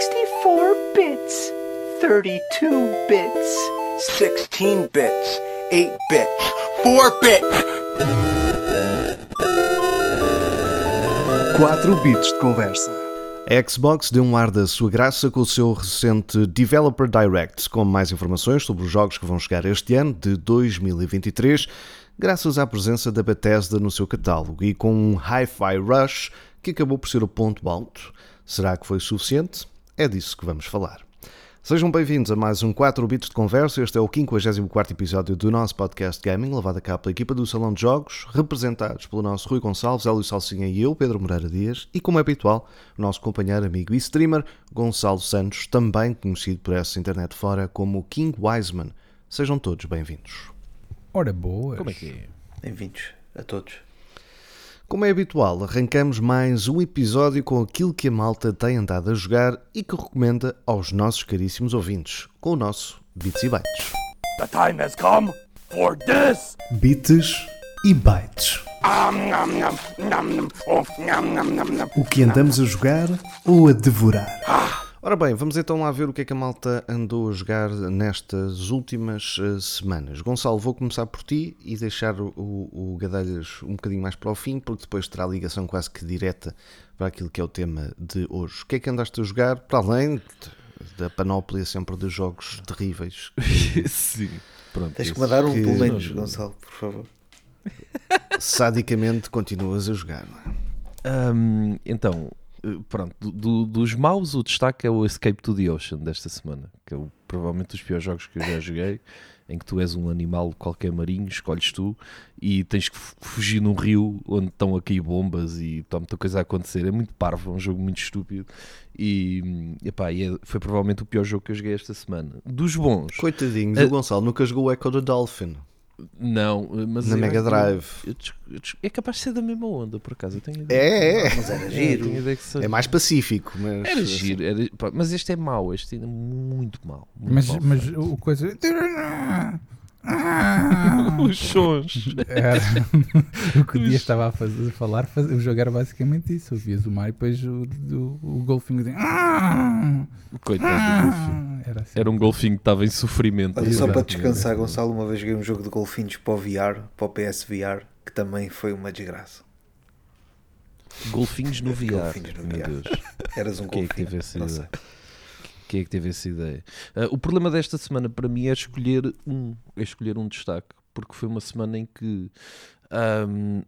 64 bits, 32 bits, 16 bits, 8 bits, 4 bits. 4 bits de conversa. A Xbox deu um ar da sua graça com o seu recente Developer Direct, com mais informações sobre os jogos que vão chegar este ano, de 2023, graças à presença da Bethesda no seu catálogo e com um Hi-Fi Rush que acabou por ser o ponto alto. Será que foi suficiente? É disso que vamos falar. Sejam bem-vindos a mais um 4 Bits de Conversa. Este é o 54 episódio do nosso podcast Gaming, levado a cabo pela equipa do Salão de Jogos, representados pelo nosso Rui Gonçalves, Hélio Salsinha e eu, Pedro Moreira Dias, e como é habitual, o nosso companheiro, amigo e streamer, Gonçalo Santos, também conhecido por essa internet fora como King Wiseman. Sejam todos bem-vindos. Ora boas. Como é que é? Bem-vindos a todos. Como é habitual, arrancamos mais um episódio com aquilo que a malta tem andado a jogar e que recomenda aos nossos caríssimos ouvintes, com o nosso Bits e Bytes. The time has come for this. Bits e bytes. O que andamos a jogar ou a devorar? Ora bem, vamos então lá ver o que é que a malta andou a jogar nestas últimas eh, semanas. Gonçalo, vou começar por ti e deixar o, o, Gadelhas um bocadinho mais para o fim, porque depois terá ligação quase que direta para aquilo que é o tema de hoje. O que é que andaste a jogar, para além de- da panóplia sempre de jogos terríveis? Sim. Pronto. Tens que mandar um que- pelo menos, Gonçalo, por favor. Sadicamente continuas a jogar, não é? Hum, então, pronto, do- do- dos maus o destaque é o Escape to the Ocean desta semana, que é o- provavelmente dos piores jogos que eu já joguei, em que tu és um animal qualquer marinho, escolhes tu e tens que fu- fugir num rio onde estão a cair bombas e está muita coisa a acontecer. É muito parvo, é um jogo muito estúpido e, epá, e é- foi provavelmente o pior jogo que eu joguei esta semana. Dos bons, Coitadinhos, Eh, o Gonçalo nunca jogou o Echo the Dolphin não, mas na eu Mega Drive. eu é capaz de ser da mesma onda, por acaso. Eu tenho ideia. É, é, Mas era É, giro. seja. é mais pacífico, mas Era assim, giro, era- pá, mas este é mau, este ainda é muito mau. muito Mas, mau mas o coisa. os sons. Era o que o dia estava a, fazer, falar, faz- o jogo era basicamente isso. Ouvias o mar e depois o, o, o golfinho dizia. Coitado do golfinho. Era assim. Era um golfinho que estava em sofrimento. Olha, só para descansar. Gonçalo, uma vez joguei um jogo de golfinhos para o VR, para o PSVR, que também foi uma desgraça. Golfinhos no VR. Golfinhos no Meu VR. Deus. Eras um Quem é que golfinho. teve essa não ideia? sei. Quem é que teve essa ideia? Ah, o problema desta semana para mim é escolher um, é escolher um destaque, porque foi uma semana em que ahm,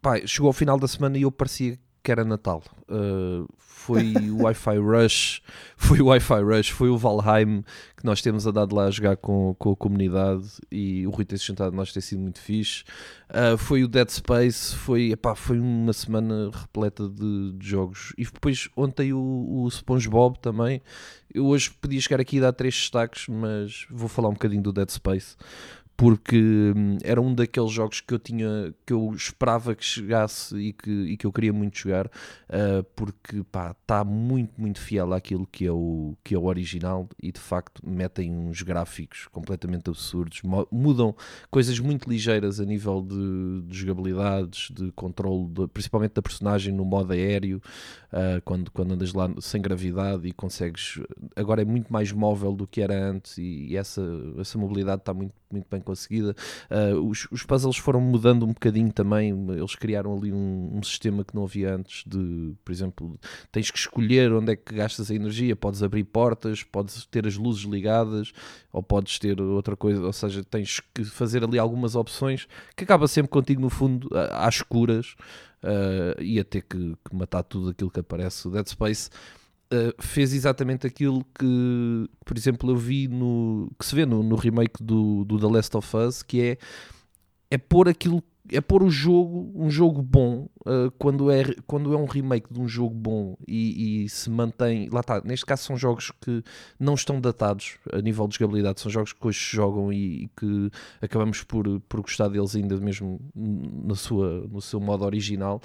pá, chegou ao final da semana e eu parecia que era Natal. Ah, foi o Wi-Fi Rush, foi o Wi-Fi Rush, foi o Valheim que nós temos andado lá a jogar com, com a comunidade e o Rui tem-se juntado a nós tem sido muito fixe. Uh, foi o Dead Space, foi, epá, foi uma semana repleta de, de jogos. E depois ontem o, o SpongeBob também. Eu hoje podia chegar aqui e dar três destaques, mas vou falar um bocadinho do Dead Space. Porque hum, era um daqueles jogos que eu tinha que eu esperava que chegasse e que, e que eu queria muito jogar, uh, porque está muito, muito fiel àquilo que é, o, que é o original e de facto metem uns gráficos completamente absurdos, mudam coisas muito ligeiras a nível de, de jogabilidades, de controle, de- principalmente da personagem no modo aéreo, ah, quando, quando andas lá sem gravidade e consegues. Agora é muito mais móvel do que era antes e, e essa, essa mobilidade está muito, muito bem conseguida. Ah, os, os puzzles foram mudando um bocadinho também, eles criaram ali um, um sistema que não havia antes de, por exemplo, tens que escolher onde é que gastas a energia, podes abrir portas, podes ter as luzes ligadas ou podes ter outra coisa, ou seja, tens que fazer ali algumas opções que acaba sempre contigo no fundo às escuras uh, e a ter que, que matar tudo aquilo que aparece. O Dead Space uh, fez exatamente aquilo que, por exemplo, eu vi no que se vê no, no remake do, do The Last of Us, que é é pôr aquilo é pôr o jogo, um jogo bom, uh, quando, é, quando é um remake de um jogo bom e, e se mantém. Lá está, neste caso são jogos que não estão datados a nível de jogabilidade, são jogos que hoje se jogam e, e que acabamos por, por gostar deles ainda mesmo na sua, no seu modo original.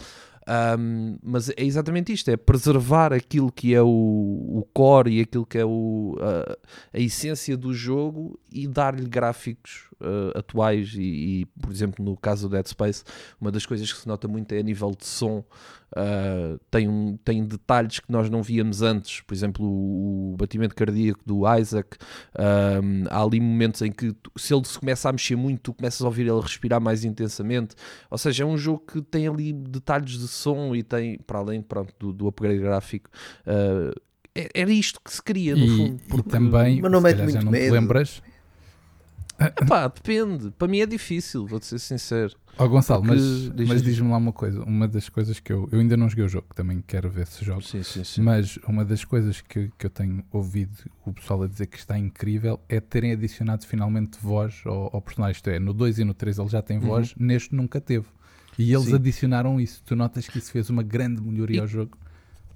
Um, mas é exatamente isto: é preservar aquilo que é o, o core e aquilo que é o, a, a essência do jogo e dar-lhe gráficos uh, atuais e, e, por exemplo, no caso do Dead Space, uma das coisas que se nota muito é a nível de som. Uh, tem, um, tem detalhes que nós não víamos antes, por exemplo, o, o batimento cardíaco do Isaac. Um, há ali momentos em que, tu, se ele se começa a mexer muito, tu começas a ouvir ele respirar mais intensamente. Ou seja, é um jogo que tem ali detalhes de som e tem, para além pronto, do, do upgrade gráfico. Uh, era isto que se queria, no e, fundo. Porque... E também, Mas não mete muito não medo. lembras. Epá, depende. Para mim é difícil, vou-te ser sincero. Ó Gonçalo, Porque- mas, mas diz. diz-me lá uma coisa. Uma das coisas que eu. Eu ainda não joguei o jogo, também quero ver se jogo. Sim, sim, sim. Mas uma das coisas que, que eu tenho ouvido o pessoal a dizer que está incrível é terem adicionado finalmente voz ao, ao personagem. Isto é, no 2 e no 3 ele já tem voz, neste nunca teve. E eles Uhum. Sim. adicionaram isso. Tu notas que isso fez uma grande melhoria E- ao jogo.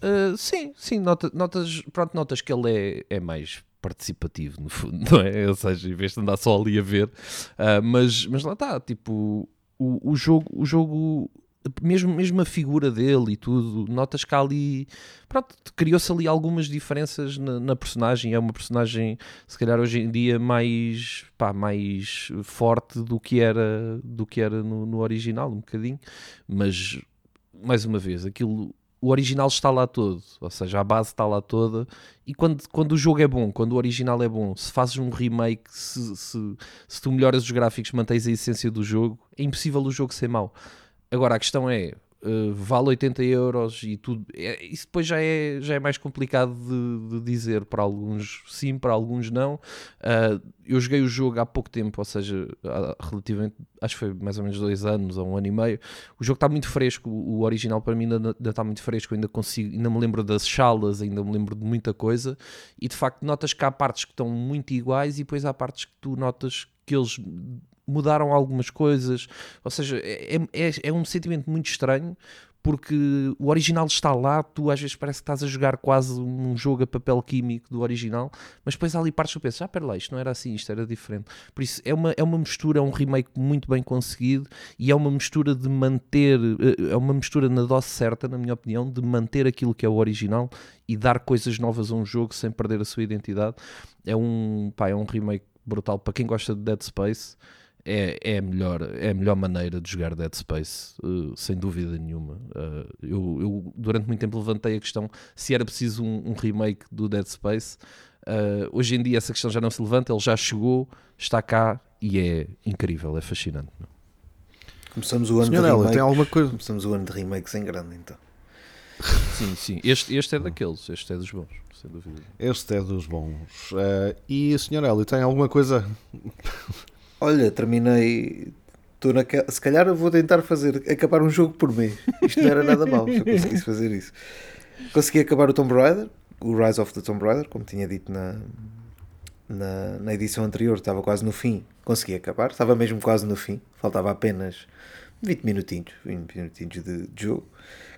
Uh, sim, sim, nota- notas, pronto, notas que ele é, é mais participativo, no fundo, não é? Ou seja, em vez de andar só ali a ver, uh, mas, mas lá está, tipo, o, o jogo, o jogo mesmo, mesmo a figura dele e tudo, notas que há ali, pronto, criou-se ali algumas diferenças na, na personagem, é uma personagem, se calhar hoje em dia, mais, pá, mais forte do que era, do que era no, no original, um bocadinho, mas, mais uma vez, aquilo o original está lá todo, ou seja, a base está lá toda. E quando, quando o jogo é bom, quando o original é bom, se fazes um remake, se, se, se tu melhoras os gráficos, mantens a essência do jogo, é impossível o jogo ser mau. Agora a questão é. Uh, vale 80 euros e tudo. É, isso depois já é, já é mais complicado de, de dizer. Para alguns sim, para alguns não. Uh, eu joguei o jogo há pouco tempo, ou seja, relativamente, acho que foi mais ou menos dois anos ou um ano e meio. O jogo está muito fresco, o original para mim ainda, ainda está muito fresco, ainda consigo, ainda me lembro das chalas, ainda me lembro de muita coisa, e de facto notas que há partes que estão muito iguais e depois há partes que tu notas que eles mudaram algumas coisas, ou seja, é, é, é um sentimento muito estranho porque o original está lá, tu às vezes parece que estás a jogar quase um jogo a papel químico do original, mas depois há ali partes que tu pensas, ah, pera lá, isto não era assim, isto era diferente. Por isso é uma, é uma mistura, é um remake muito bem conseguido e é uma mistura de manter, eh, é uma mistura na dose certa, na minha opinião, de manter aquilo que é o original e dar coisas novas a um jogo sem perder a sua identidade. É um, pá, é um remake brutal. Para quem gosta de Dead Space, é, é, a melhor, é a melhor maneira de jogar Dead Space, uh, sem dúvida nenhuma. Uh, eu, eu, durante muito tempo levantei a questão se era preciso um, um remake do Dead Space. Uh, hoje em dia essa questão já não se levanta, ele já chegou, está cá e é incrível, é fascinante. Começamos o ano Senhor de Ela, remakes. tem alguma coisa? Começamos o ano de remakes em grande, então. Sim, sim. Este, este é daqueles, este é dos bons, sem dúvida. Este é dos bons. Uh, e a senhora Ellie, tem alguma coisa? Olha, terminei. Estou naquela... Se calhar vou tentar fazer acabar um jogo por mês. Isto não era nada mal se eu conseguisse fazer isso. Consegui acabar o Tomb Raider, o Rise of the Tomb Raider, como tinha dito na, na, na edição anterior, estava quase no fim. Consegui acabar, estava mesmo quase no fim. Faltava apenas 20 minutinhos, 20 minutinhos de, de jogo.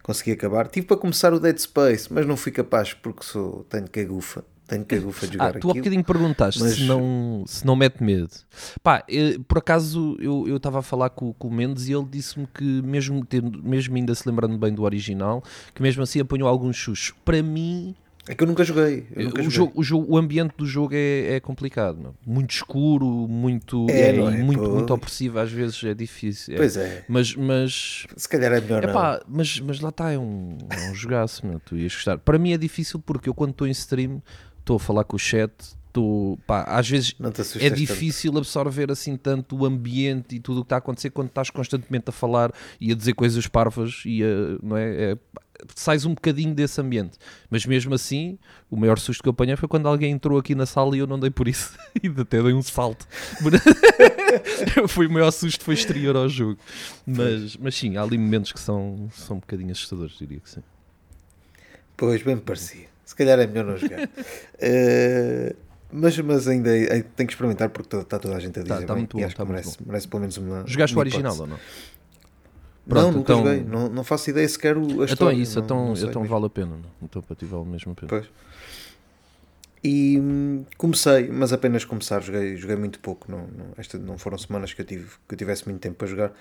Consegui acabar. Tive para começar o Dead Space, mas não fui capaz porque sou, tenho cagufa. Tenho cagufa de jogar Ah, tu há bocadinho perguntaste mas- se, não, se não mete medo. Pá, eh, por acaso eu estava a falar com, com o Mendes e ele disse-me que, mesmo, tendo, mesmo ainda se lembrando bem do original, que mesmo assim apanhou alguns sustos. Para mim, É que eu nunca joguei. Eu nunca o, joguei. jogo, o, jogo, o ambiente do jogo é, é complicado. meu. Muito escuro, muito, É, não é? muito, Pô. muito opressivo, às vezes é difícil. é. Pois é. Mas, mas Se calhar é melhor não. Epá, mas, mas lá está, é um, é um jogaço, meu, tu ias gostar. Para mim é difícil porque eu quando estou em stream, estou a falar com o chat, estou, pá, às vezes é tanto. difícil absorver assim tanto o ambiente e tudo o que está a acontecer quando estás constantemente a falar e a dizer coisas parvas e a, não é, é- sais um bocadinho desse ambiente. Mas mesmo assim, o maior susto que eu apanhei foi quando alguém entrou aqui na sala e eu não dei por isso e até dei um salto. foi o maior susto foi exterior ao jogo. Mas, mas sim, há ali momentos que são, são um bocadinho assustadores, diria que sim. Pois, bem me parecia. Se calhar é melhor não jogar. Eh, mas, mas ainda ainda tenho que experimentar porque está toda a gente a dizer. Tá- tá bem, muito e bom, acho tá que merece, merece pelo menos uma. Jogaste o uma original hipótese. ou não? não, Pronto, nunca então- joguei. Não, não faço ideia sequer o, a Então é história. isso, não- então, não então mesmo. vale a pena. Não? Então para ti vale mesmo a pena. Pois. E hum, comecei, mas apenas começar, joguei, joguei muito pouco. Não, não, esta não foram semanas que eu, tive, que eu tivesse muito tempo para jogar.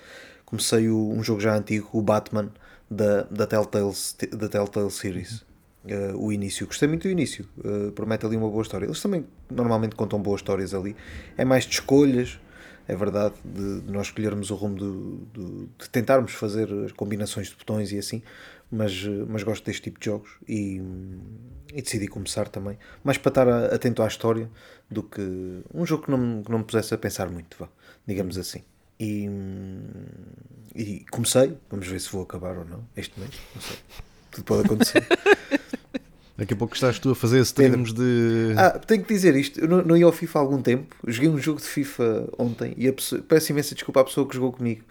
Comecei o- um jogo já antigo, o Batman, da, da, Telltale, da Telltale Series. Uh, o início, gostei muito do início. Uh, promete ali uma boa história. Eles também normalmente contam boas histórias ali. É mais de escolhas. é verdade, de, de nós escolhermos o rumo do- do- de tentarmos fazer as combinações de botões e assim, mas, eh, mas gosto deste tipo de jogos e, e decidi começar também, mais para estar atento à história do que um jogo que não, que não me pusesse a pensar muito, vá, digamos assim. E, e comecei, vamos ver se vou acabar ou não este mês, não sei. Tudo pode acontecer. Daqui a pouco estás tu a fazer streams de. Ah, tenho que dizer isto. Eu não, não ia ao FIFA há algum tempo. Joguei um jogo de FIFA ontem e a pessoa, peço imensa desculpa à pessoa que jogou comigo.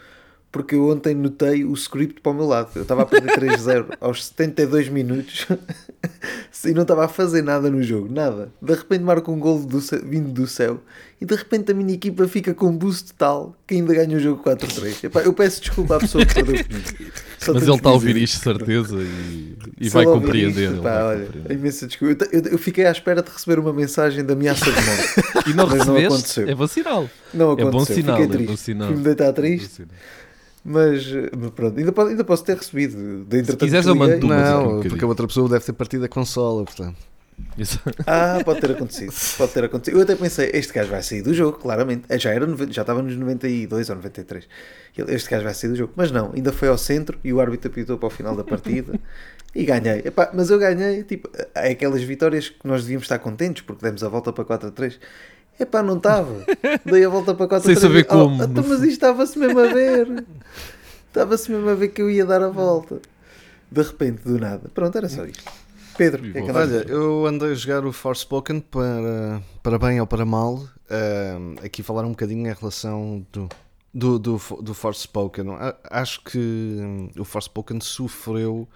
Porque eu ontem notei o script para o meu lado. Eu estava a perder 3-0 aos 72 minutos e não estava a fazer nada no jogo. Nada. De repente marco um gol do vindo do céu e de repente a minha equipa fica com um boost tal que ainda ganha o jogo 4-3. Epá, Eu peço desculpa à pessoa que perdeu comigo. Só Mas ele está a ouvir isto, certeza, e, e vai compreender. isto, pá, vai olha, compreender. imensa desculpa. Eu, eu- eu fiquei à espera de receber uma mensagem de ameaça de morte. E não Mas não recebeste? aconteceu. é bom sinal. Não É bom aconteceu. sinal, Fiquei é triste. bom sinal. Fui-me deitar É triste, sinal. Mas, eh, mas pronto, ainda, posso- ainda posso ter recebido. De entretanto quiseres, eu mando um Não, bocadinho. porque a outra pessoa deve ter partido a consola, portanto. Isso. Ah, pode ter acontecido. Pode ter acontecido. Eu até pensei, este gajo vai sair do jogo, claramente. Eh, Já, era, já estava nos 92 ou 93. Ele- Este gajo vai sair do jogo. Mas não, ainda foi ao centro e o árbitro apitou para o final da partida e ganhei. Epá, mas eu ganhei, tipo, é aquelas vitórias que nós devíamos estar contentes porque demos a volta para 4 a 3. Epá, não estava. Dei a volta para 4 Sem a 3. saber como, no mas isto estava-se mesmo a ver. Estava-se mesmo a ver que eu ia dar a volta. De repente, do nada. Pronto, era só isto. Pedro, que é que a Olha, eu andei a jogar o Forspoken para, para bem ou para mal. Ahm, aqui falar um bocadinho em relação do, do, do, do Forspoken. A- Acho que hum, o Forspoken sofreu,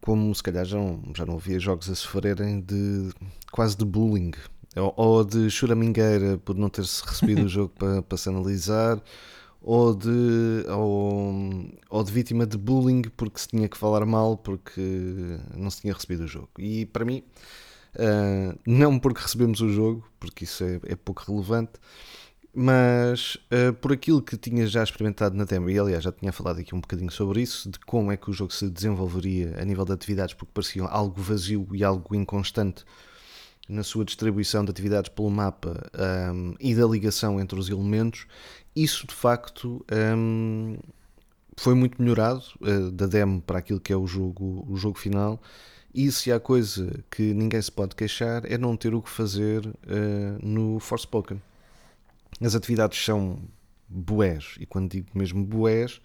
como se calhar já não, já não havia jogos a sofrerem, de quase de bullying. Ou, ou de churamingueira por não ter-se recebido o jogo para, para se analisar. Ou de, ou, ou de vítima de bullying porque se tinha que falar mal porque não se tinha recebido o jogo. E para mim, ah, não porque recebemos o jogo, porque isso é, é pouco relevante, mas ah, por aquilo que tinha já experimentado na demo, e aliás já tinha falado aqui um bocadinho sobre isso, de como é que o jogo se desenvolveria a nível de atividades, porque parecia algo vazio e algo inconstante na sua distribuição de atividades pelo mapa ahm, e da ligação entre os elementos, isso de facto ahm, foi muito melhorado ah, da demo para aquilo que é o jogo, o jogo final. E se há coisa que ninguém se pode queixar é não ter o que fazer ah, no Forspoken. As atividades são bués, e quando digo mesmo bués,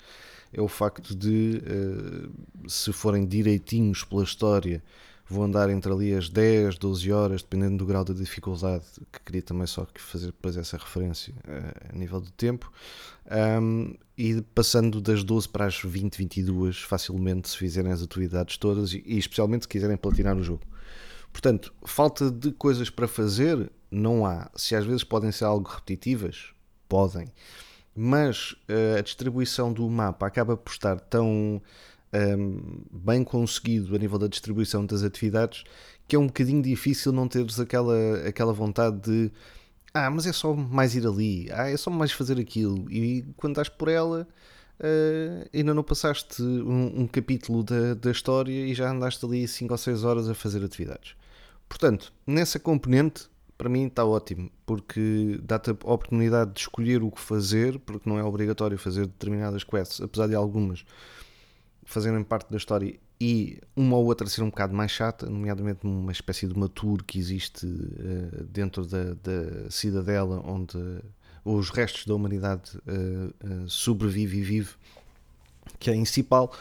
é o facto de, eh, se forem direitinhos pela história, vou andar entre ali as 10, 12 horas, dependendo do grau de dificuldade, que queria também só fazer depois essa referência eh, a nível de tempo, Ahm, e passando das 12 para as 20, 22, facilmente, se fizerem as atividades todas, e, e especialmente se quiserem platinar o jogo. Portanto, falta de coisas para fazer não há. Se às vezes podem ser algo repetitivas, podem. Mas eh, a distribuição do mapa acaba por estar tão ehm, bem conseguido a nível da distribuição das atividades que é um bocadinho difícil não teres aquela, aquela vontade de ah, mas é só mais ir ali, ah, é só mais fazer aquilo. E quando estás por ela, eh, ainda não passaste um, um capítulo da, da história e já andaste ali 5 ou 6 horas a fazer atividades. Portanto, nessa componente, para mim está ótimo, porque dá-te a oportunidade de escolher o que fazer, porque não é obrigatório fazer determinadas quests, apesar de algumas fazerem parte da história e uma ou outra ser um bocado mais chata, nomeadamente uma espécie de uma tour que existe eh, dentro da, da cidadela onde os restos da humanidade eh, eh, sobrevive e vive, que é em Cipal.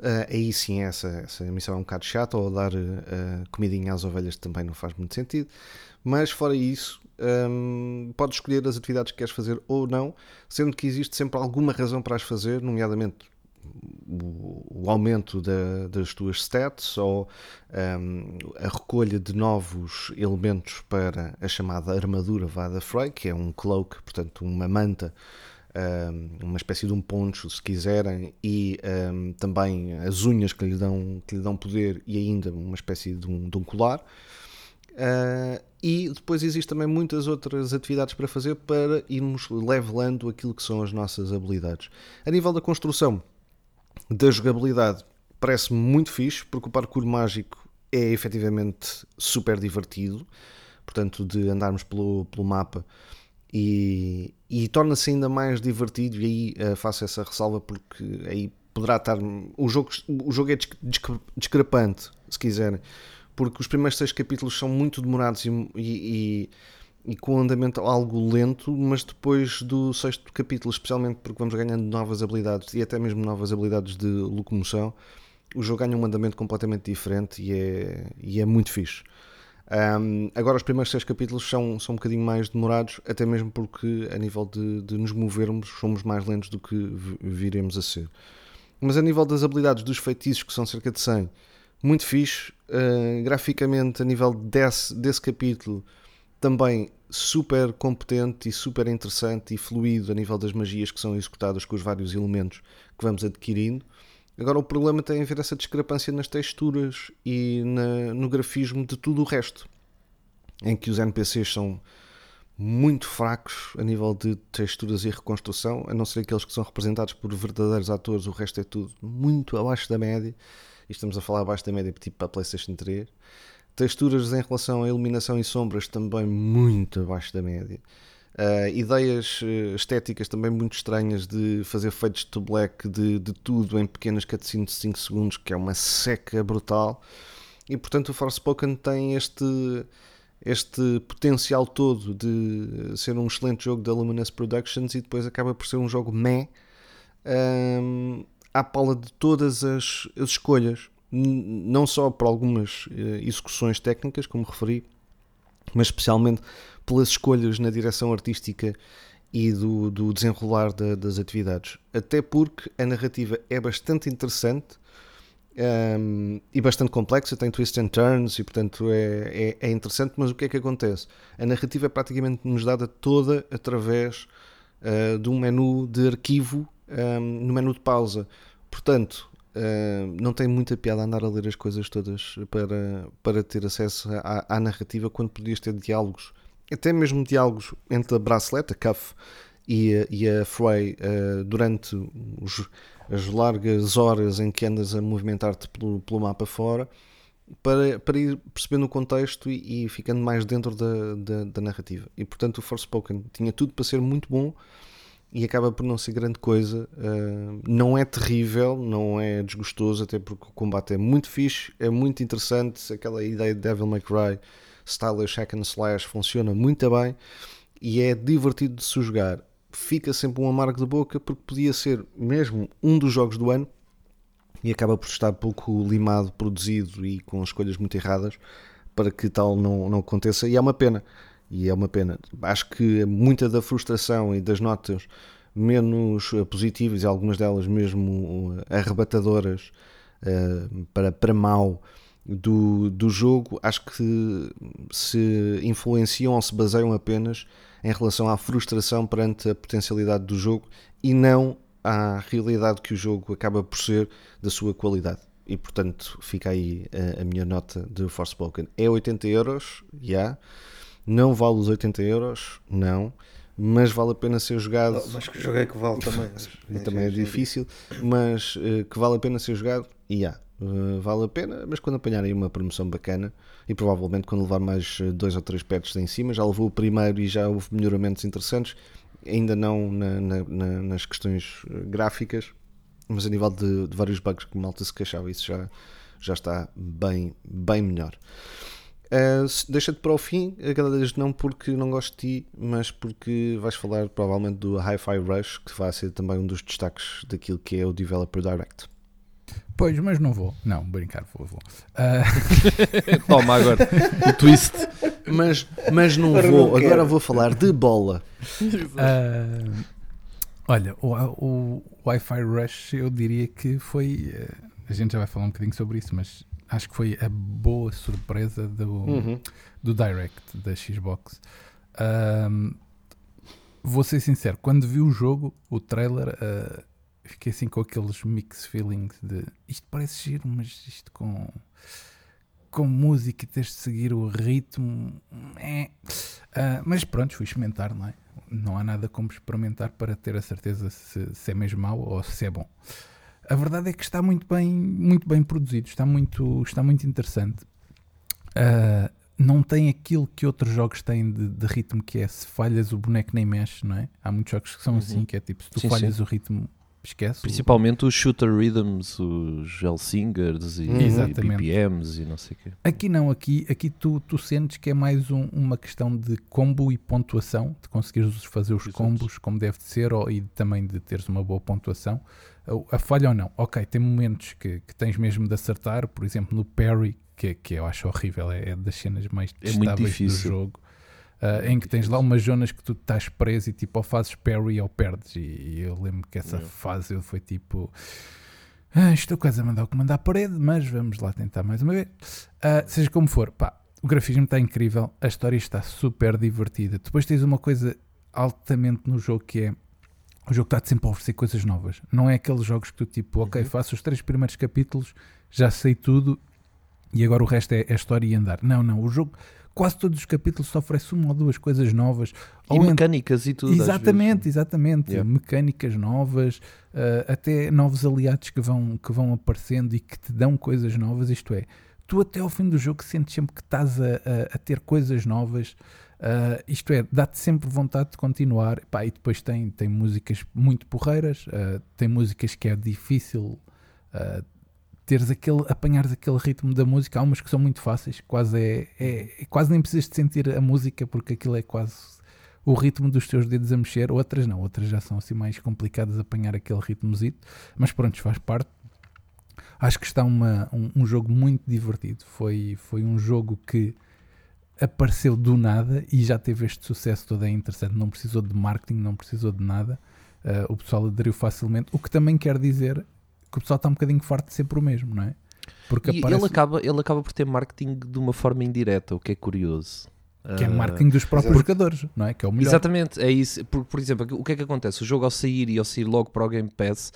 Eh, aí sim essa, essa missão é um bocado chata, ou dar comidinha às ovelhas também não faz muito sentido. Mas fora isso, hum, podes escolher as atividades que queres fazer ou não, sendo que existe sempre alguma razão para as fazer, nomeadamente o, aumento da- das tuas stats ou hum, a recolha de novos elementos para a chamada armadura Vada Frey, que é um cloak, portanto uma manta, hum, uma espécie de um poncho, se quiserem, e hum, também as unhas que lhe, dão, que lhe dão poder e ainda uma espécie de um, de um colar. Uh, e depois existem também muitas outras atividades para fazer para irmos levelando aquilo que são as nossas habilidades. A nível da construção da jogabilidade, parece-me muito fixe, porque o parkour mágico é efetivamente super divertido. Portanto, de andarmos pelo, pelo mapa e, e torna-se ainda mais divertido. E aí eh, faço essa ressalva porque aí poderá estar. O jogo, o jogo é disc- disc- discrepante, se quiserem, porque os primeiros seis capítulos são muito demorados e, e- e- e com um andamento algo lento, mas depois do sexto capítulo, especialmente porque vamos ganhando novas habilidades e até mesmo novas habilidades de locomoção, o jogo ganha um andamento completamente diferente e é, e é muito fixe. Um, agora, os primeiros seis capítulos são, são um bocadinho mais demorados, até mesmo porque, a nível de, de nos movermos, somos mais lentos do que vi- viremos a ser. Mas a nível das habilidades dos feitiços, que são cerca de 100, muito fixe. Uh, graficamente, a nível desse, desse capítulo, também super competente e super interessante e fluido a nível das magias que são executadas com os vários elementos que vamos adquirindo. Agora, o problema tem a ver essa discrepância nas texturas e na- no grafismo de tudo o resto, em que os NPCs são muito fracos a nível de texturas e reconstrução, a não ser aqueles que são representados por verdadeiros atores, o resto é tudo muito abaixo da média. E estamos a falar abaixo da média tipo para a PlayStation 3. Texturas em relação à iluminação e sombras também muito abaixo da média. Uh, ideias uh, estéticas também muito estranhas de fazer fades to black de, de tudo em pequenas cutscenes de 5 segundos, que é uma seca brutal. E portanto o Forspoken tem este, este potencial todo de ser um excelente jogo da Luminous Productions e depois acaba por ser um jogo meh um, à pala de todas as, as escolhas, não só por algumas eh, execuções técnicas, como referi, mas especialmente pelas escolhas na direção artística e do, do desenrolar da- das atividades. Até porque a narrativa é bastante interessante um, e bastante complexa, tem twists and turns e portanto é, é, é interessante, mas o que é que acontece? A narrativa é praticamente nos dada toda através uh, de um menu de arquivo um, no menu de pausa. Portanto, uh, não tem muita piada andar a ler as coisas todas para, para ter acesso à, à narrativa quando podias ter diálogos, até mesmo diálogos entre a Bracelet, a Cuff e a, e a Frey uh, durante os, as largas horas em que andas a movimentar-te pelo, pelo mapa fora para, para ir percebendo o contexto e, e ficando mais dentro da, da, da narrativa. E portanto o Forspoken tinha tudo para ser muito bom e acaba por não ser grande coisa. Uh, não é terrível, não é desgostoso, até porque o combate é muito fixe, é muito interessante. Aquela ideia de Devil May Cry, stylish hack and slash, funciona muito bem e é divertido de se jogar. Fica sempre um amargo de boca porque podia ser mesmo um dos jogos do ano e acaba por estar pouco limado, produzido e com escolhas muito erradas para que tal não, não aconteça. E é uma pena. E é uma pena. Acho que muita da frustração e das notas menos eh, positivas, e algumas delas mesmo eh, arrebatadoras uh, para, para mal do, do jogo, acho que se influenciam ou se baseiam apenas em relação à frustração perante a potencialidade do jogo e não à realidade que o jogo acaba por ser da sua qualidade. E portanto fica aí a, a minha nota de Forspoken. É 80 euros, já. Yeah. Não vale os 80 euros, não. Mas vale a pena ser jogado. Oh, mas que jogo é que vale também? e também é difícil, mas uh, que vale a pena ser jogado, e yeah, uh, vale a pena, mas quando apanharem uma promoção bacana e provavelmente quando levar mais dois ou três patches em cima, já levou o primeiro e já houve melhoramentos interessantes, ainda não na, na, na, nas questões gráficas, mas a nível de, de vários bugs que malta se queixava, isso já, já está bem, bem melhor. Uh, Deixa-te para o fim, agradeço não porque não gosto de ti, mas porque vais falar provavelmente do Hi-Fi Rush, que vai ser também um dos destaques daquilo que é o Developer Direct. Pois, mas não vou. Não, brincar, vou. vou. Uh... Toma agora o twist. Mas, mas não Agora vou, não agora vou falar de bola. Uh, olha, o, o Wi-Fi Rush eu diria que foi. uh, a gente já vai falar um bocadinho sobre isso, mas acho que foi a boa surpresa do, Uhum. do Direct da Xbox. Um, vou ser sincero, quando vi o jogo, o trailer, uh, fiquei assim com aqueles mix feelings de isto parece giro, mas isto com, com música e tens de seguir o ritmo. É. Uh, mas pronto, fui experimentar, não é? Não há nada como experimentar para ter a certeza se, se é mesmo mau ou se é bom. A verdade é que está muito bem, muito bem produzido, está muito, está muito interessante. Uh, não tem aquilo que outros jogos têm de, de ritmo, que é se falhas o boneco nem mexe, não é? Há muitos jogos que são assim, que é tipo, se tu Sim, falhas sim. o ritmo, esquece. o- Principalmente os shooter rhythms, os Helsingers e, e Exatamente. BPMs e não sei o quê. Aqui não, aqui, aqui tu, tu sentes que é mais um- uma questão de combo e pontuação, de conseguires fazer os Exato. combos como deve de ser ou, e também de teres uma boa pontuação. A, a falha ou não, ok, tem momentos que, que tens mesmo de acertar, por exemplo no parry, que, que eu acho horrível, é, é das cenas mais É testáveis do difícil. jogo. ah, em que tens lá umas zonas que tu estás preso e tipo ou fazes parry ou perdes. E, e eu lembro que essa fase eu foi tipo. Ah, estou quase a mandar o comando à parede, mas vamos lá tentar mais uma vez. Ah, seja como for, pá, o grafismo está incrível, a história está super divertida. Depois tens uma coisa altamente no jogo que é o jogo está-te sempre a oferecer coisas novas. Não é aqueles jogos que tu tipo, ok, faço os três primeiros capítulos, já sei tudo e agora o resto é, é história e andar. Não, não, o jogo, quase todos os capítulos te oferece uma ou duas coisas novas. E Ou mecânicas e tudo. Exatamente, exatamente. Yeah. Mecânicas novas, uh, até novos aliados que vão, que vão aparecendo e que te dão coisas novas. Isto é, tu até ao fim do jogo sentes sempre que estás a, a- a ter coisas novas. Uh, isto é, dá-te sempre vontade de continuar. Pá, e depois tem, tem músicas muito porreiras, uh, tem músicas que é difícil uh, teres aquele, apanhares aquele ritmo da música. Há umas que são muito fáceis, quase, é, é- é- quase nem precisas de sentir a música porque aquilo é quase o ritmo dos teus dedos a mexer, outras não, outras já são assim mais complicadas apanhar aquele ritmozito, mas pronto, faz parte. Acho que está uma, um, um jogo muito divertido. Foi, foi um jogo que apareceu do nada e já teve este sucesso todo. É interessante, não precisou de marketing, não precisou de nada. Uh, o pessoal aderiu facilmente, o que também quer dizer que o pessoal está um bocadinho farto de sempre o mesmo, não é? Porque E aparece ele, acaba, ele acaba por ter marketing de uma forma indireta, o que é curioso. que é Ah, marketing dos próprios jogadores, não é? Que é o melhor. Exatamente, é isso. Por, por exemplo, o que é que acontece? O jogo ao sair e ao sair logo para o Game Pass,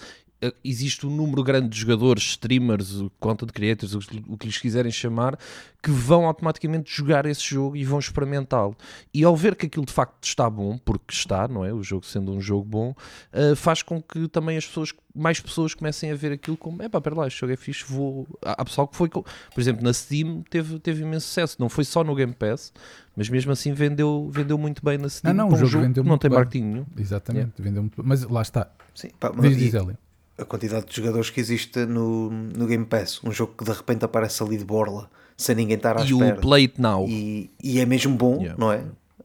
existe um número grande de jogadores, streamers, o content creators, o, que- o lhes quiserem chamar, que vão automaticamente jogar esse jogo e vão experimentá-lo. E ao ver que aquilo de facto está bom, porque está, não é? O jogo sendo um jogo bom, eh, faz com que também as pessoas, mais pessoas comecem a ver aquilo como, é pá, pera lá, este jogo é fixe, vou... Há pessoal que foi, com- por exemplo, na Steam teve, teve imenso sucesso, não foi só no Game Pass, mas mesmo assim vendeu, vendeu muito bem na Steam. não, o para um jogo vendeu não muito tem bem. marketing nenhum. Exatamente, vendeu muito. Mas lá está, Sim, pá, mas diz, e diz Hélio. A quantidade de jogadores que existe no, no Game Pass, um jogo que de repente aparece ali de borla, sem ninguém estar à E espera. o Play It Now. e, e é mesmo bom, Yeah. não é?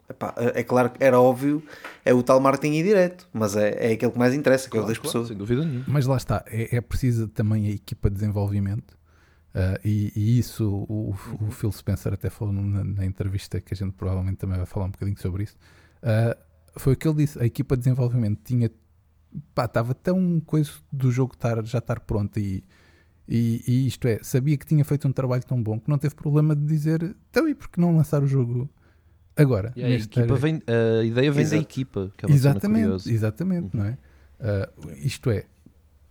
Epá, é claro que era óbvio, é o tal marketing indireto, mas é, é aquele que mais interessa, que é o das pessoas. Sem dúvida nenhuma. Mas lá está, é, é preciso também a equipa de desenvolvimento. ah, e, e isso o, o Phil Spencer até falou na, na entrevista que a gente provavelmente também vai falar um bocadinho sobre isso. ah, foi o que ele disse: a equipa de desenvolvimento tinha pá, estava tão coisa do jogo estar, já estar pronto e, e, e isto é, sabia que tinha feito um trabalho tão bom que não teve problema de dizer então e por que não lançar o jogo agora? E a, equipa vem, a ideia vem da Exato. equipa. Que é Exatamente, curiosa. Uhum. exatamente, não é? Ah, isto é,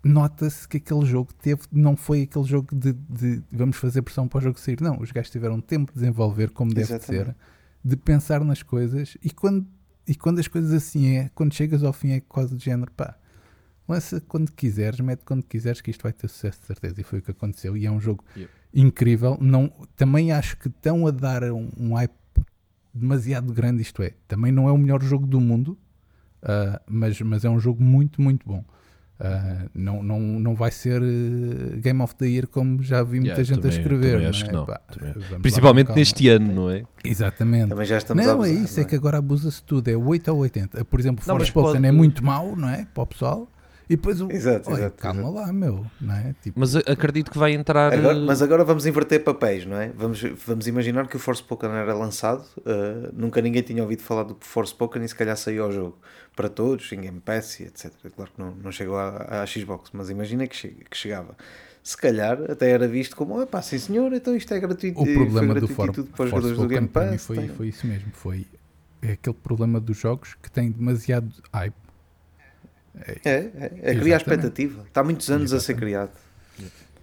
nota-se que aquele jogo teve, não foi aquele jogo de, de vamos fazer pressão para o jogo sair, não, os gajos tiveram tempo de desenvolver como deve de Exatamente. ser, de pensar nas coisas e quando, e quando as coisas assim é, quando chegas ao fim é quase de género, pá, lança quando quiseres, mete quando quiseres que isto vai ter sucesso de certeza e foi o que aconteceu e é um jogo Yep. incrível, não, também acho que estão a dar um, um hype demasiado grande, isto é, também não é o melhor jogo do mundo, Uh, mas, mas é um jogo muito, muito bom. Uh, não, não, não vai ser uh, Game of the Year como já vi muita Yeah, gente também- a escrever. acho é? que não, Pá, Principalmente calma. neste ano, não é? Exatamente. Também já estamos a Não, abusar, é isso, não é que agora abusa-se tudo. É 8 ou 80. Por exemplo, Não, Forspoken pode- é muito mau, não é? Para o pessoal. E depois o. Exato, exato, calma lá, meu. Não é? Tipo, Mas acredito que vai entrar. Agora- eh, mas agora vamos inverter papéis, não é? Vamos, vamos imaginar que o Forspoken era lançado, uh, nunca ninguém tinha ouvido falar do Forspoken e se calhar saiu ao jogo para todos, em Game Pass e etc. Claro que não, não chegou à, à Xbox, mas imagina que, que chegava. Se calhar até era visto como, pá, sim senhor, então isto é gratuito, o foi problema do For, e tudo para os jogadores do Forspoken Game para mim Pass. foi, tem- foi isso mesmo. Foi é aquele problema dos jogos que têm demasiado hype. É, é, é criar Exatamente. expectativa. Está há muitos anos a ser criado.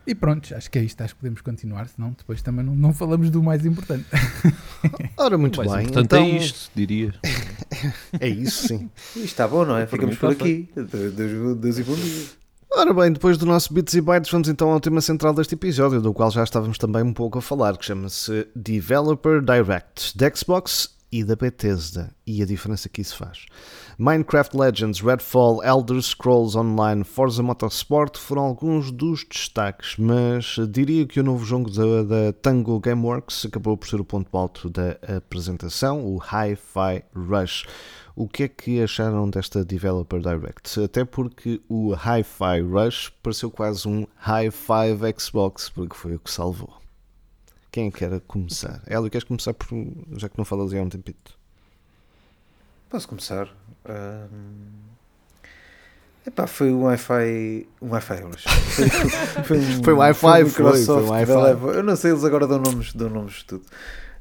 E pronto, acho que é isto. Acho que podemos continuar, senão depois também não, não falamos do mais importante. Ora, muito bem. importante então, é isto, diria. É isso, sim. Isto está bom, não é? Ficamos por aqui. Deus e bom dia. Ora bem, depois do nosso Bits e Bytes, vamos então ao tema central deste episódio, do qual já estávamos também um pouco a falar, que chama-se Developer Direct, da Xbox e da Bethesda, e a diferença que isso faz. Minecraft Legends, Redfall, Elder Scrolls Online, Forza Motorsport foram alguns dos destaques, mas diria que o novo jogo da, da Tango Gameworks acabou por ser o ponto alto da apresentação, o Hi-Fi Rush. O que é que acharam desta Developer Direct? Até porque o Hi-Fi Rush pareceu quase um High-Five Xbox, porque foi o que salvou. Quem quer começar? Hélio, queres começar por, já que não falas há um tempito? Posso começar? Ahm, Epá, foi um Wi-Fi. Um Wi-Fi. Foi, foi um, Foi um Wi-Fi, um foi, foi um Wi-Fi. Eu não sei, eles agora dão nomes, dão nomes de tudo.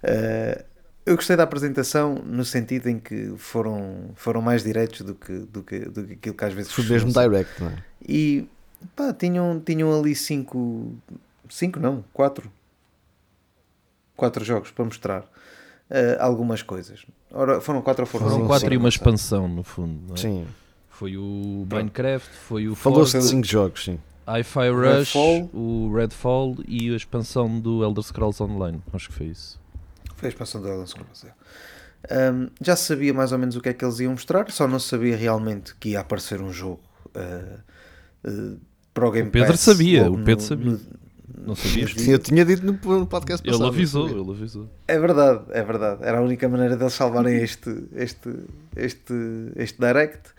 Ah, eu gostei da apresentação no sentido em que foram, foram mais diretos do que, do, que, do que aquilo que às vezes Foi mesmo direct, não é? E pá, tinham, tinham ali cinco. Cinco não, quatro. Quatro jogos para mostrar ah, algumas coisas. Ora, foram quatro ou foram Foram cinco? quatro e uma Cinco, expansão, no fundo. não é? Sim. Foi o. Minecraft, foi o Falou-se de 5 jogos, sim. Hi-Fi Rush, Redfall. o Redfall e a expansão do Elder Scrolls Online. Acho que foi isso. Foi a expansão do Elden Scrolls. é. Um, já sabia mais ou menos o que é que eles iam mostrar, só não sabia realmente que ia aparecer um jogo uh, uh, para o Game O Pedro Pass sabia, o Pedro no- sabia. no- Não sabias? Eu tinha dito no podcast Ele passado. avisou, ele avisou. É verdade, é verdade. Era a única maneira deles salvarem este, este, este, este Direct.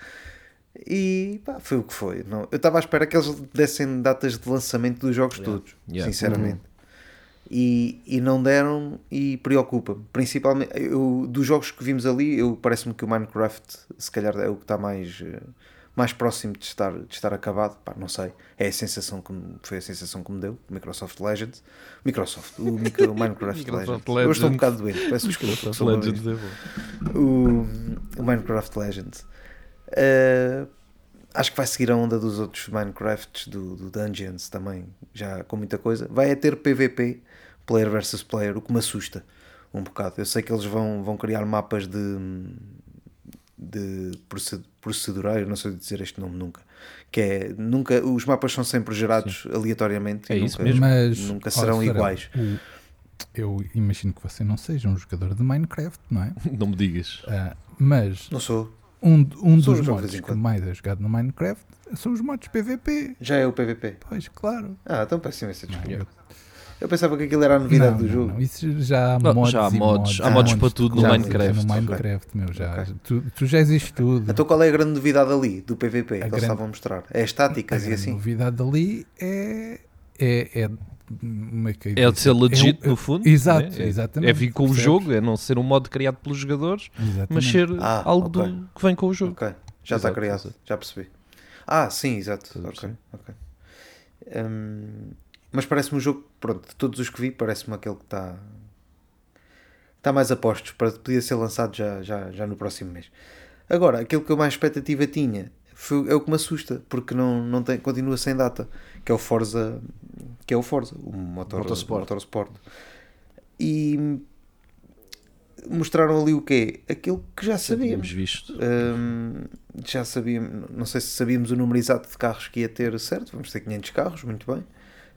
E pá, foi o que foi. Não, eu estava à espera que eles dessem datas de lançamento dos jogos todos, Yeah. sinceramente. E, e não deram e preocupa-me. Principalmente, eu, dos jogos que vimos ali, eu parece-me que o Minecraft se calhar é o que está mais, eh, mais próximo de estar, de estar acabado. Pá, não sei. É a sensação que me, foi a sensação que me deu. Microsoft Legends. Microsoft, o, micro, Minecraft Legends. Eu estou um bocado doente, peço desculpa. Legends é bom. o, o Minecraft Legends. Uh, acho que vai seguir a onda dos outros Minecrafts, do, do Dungeons também, já com muita coisa. Vai é ter PVP, player versus player, o que me assusta um bocado. Eu sei que eles vão, vão criar mapas de, de proced- procedureiro, não sei dizer este nome nunca. Que é, nunca, os mapas são sempre gerados aleatoriamente É e isso nunca, mesmo. Mas, nunca serão Sorel, iguais. o- eu imagino que você não seja um jogador de Minecraft, não é? Não me digas. Ah, mas Não sou. um, um Sou dos em que mais é jogado no Minecraft são os modos PVP. Já é o PVP. Pois, claro. Ah, então imensa Não, desculpa. Eu- pensava que aquilo era a novidade não, do não, jogo. não, Isso já há Não, mods já há e mods, há mods para tudo no Minecraft, No. Minecraft, meu, já. Ok. Tu, tu já existe tudo. Então qual é a grande novidade ali do PVP que eles grande- estavam a mostrar? É as a táticas e grande assim? novidade ali é. é, é é que É de ser legit, é no fundo. Exato, né? É- exatamente. É vir com o jogo, é não ser um modo criado pelos jogadores, Exatamente. mas ser Ah, algo ok. do, que vem com o jogo. Ok, já está criado, exato. já percebi. Ah, sim, exato. A Ok. Hum, mas parece-me um jogo, pronto, de todos os que vi, parece-me aquele que está está mais a postos, para podia ser lançado já, já, já no próximo mês. Agora, aquilo que eu mais expectativa tinha foi, é o que me assusta, porque não, não tem, continua sem data, que é o Forza, que é o Forza, o motor, Motorsport. motorsport. E mostraram ali o quê? Aquilo que já sabíamos. Visto. Hum, já sabíamos, não sei se sabíamos o número exato de carros que ia ter certo, vamos ter 500 carros, muito bem.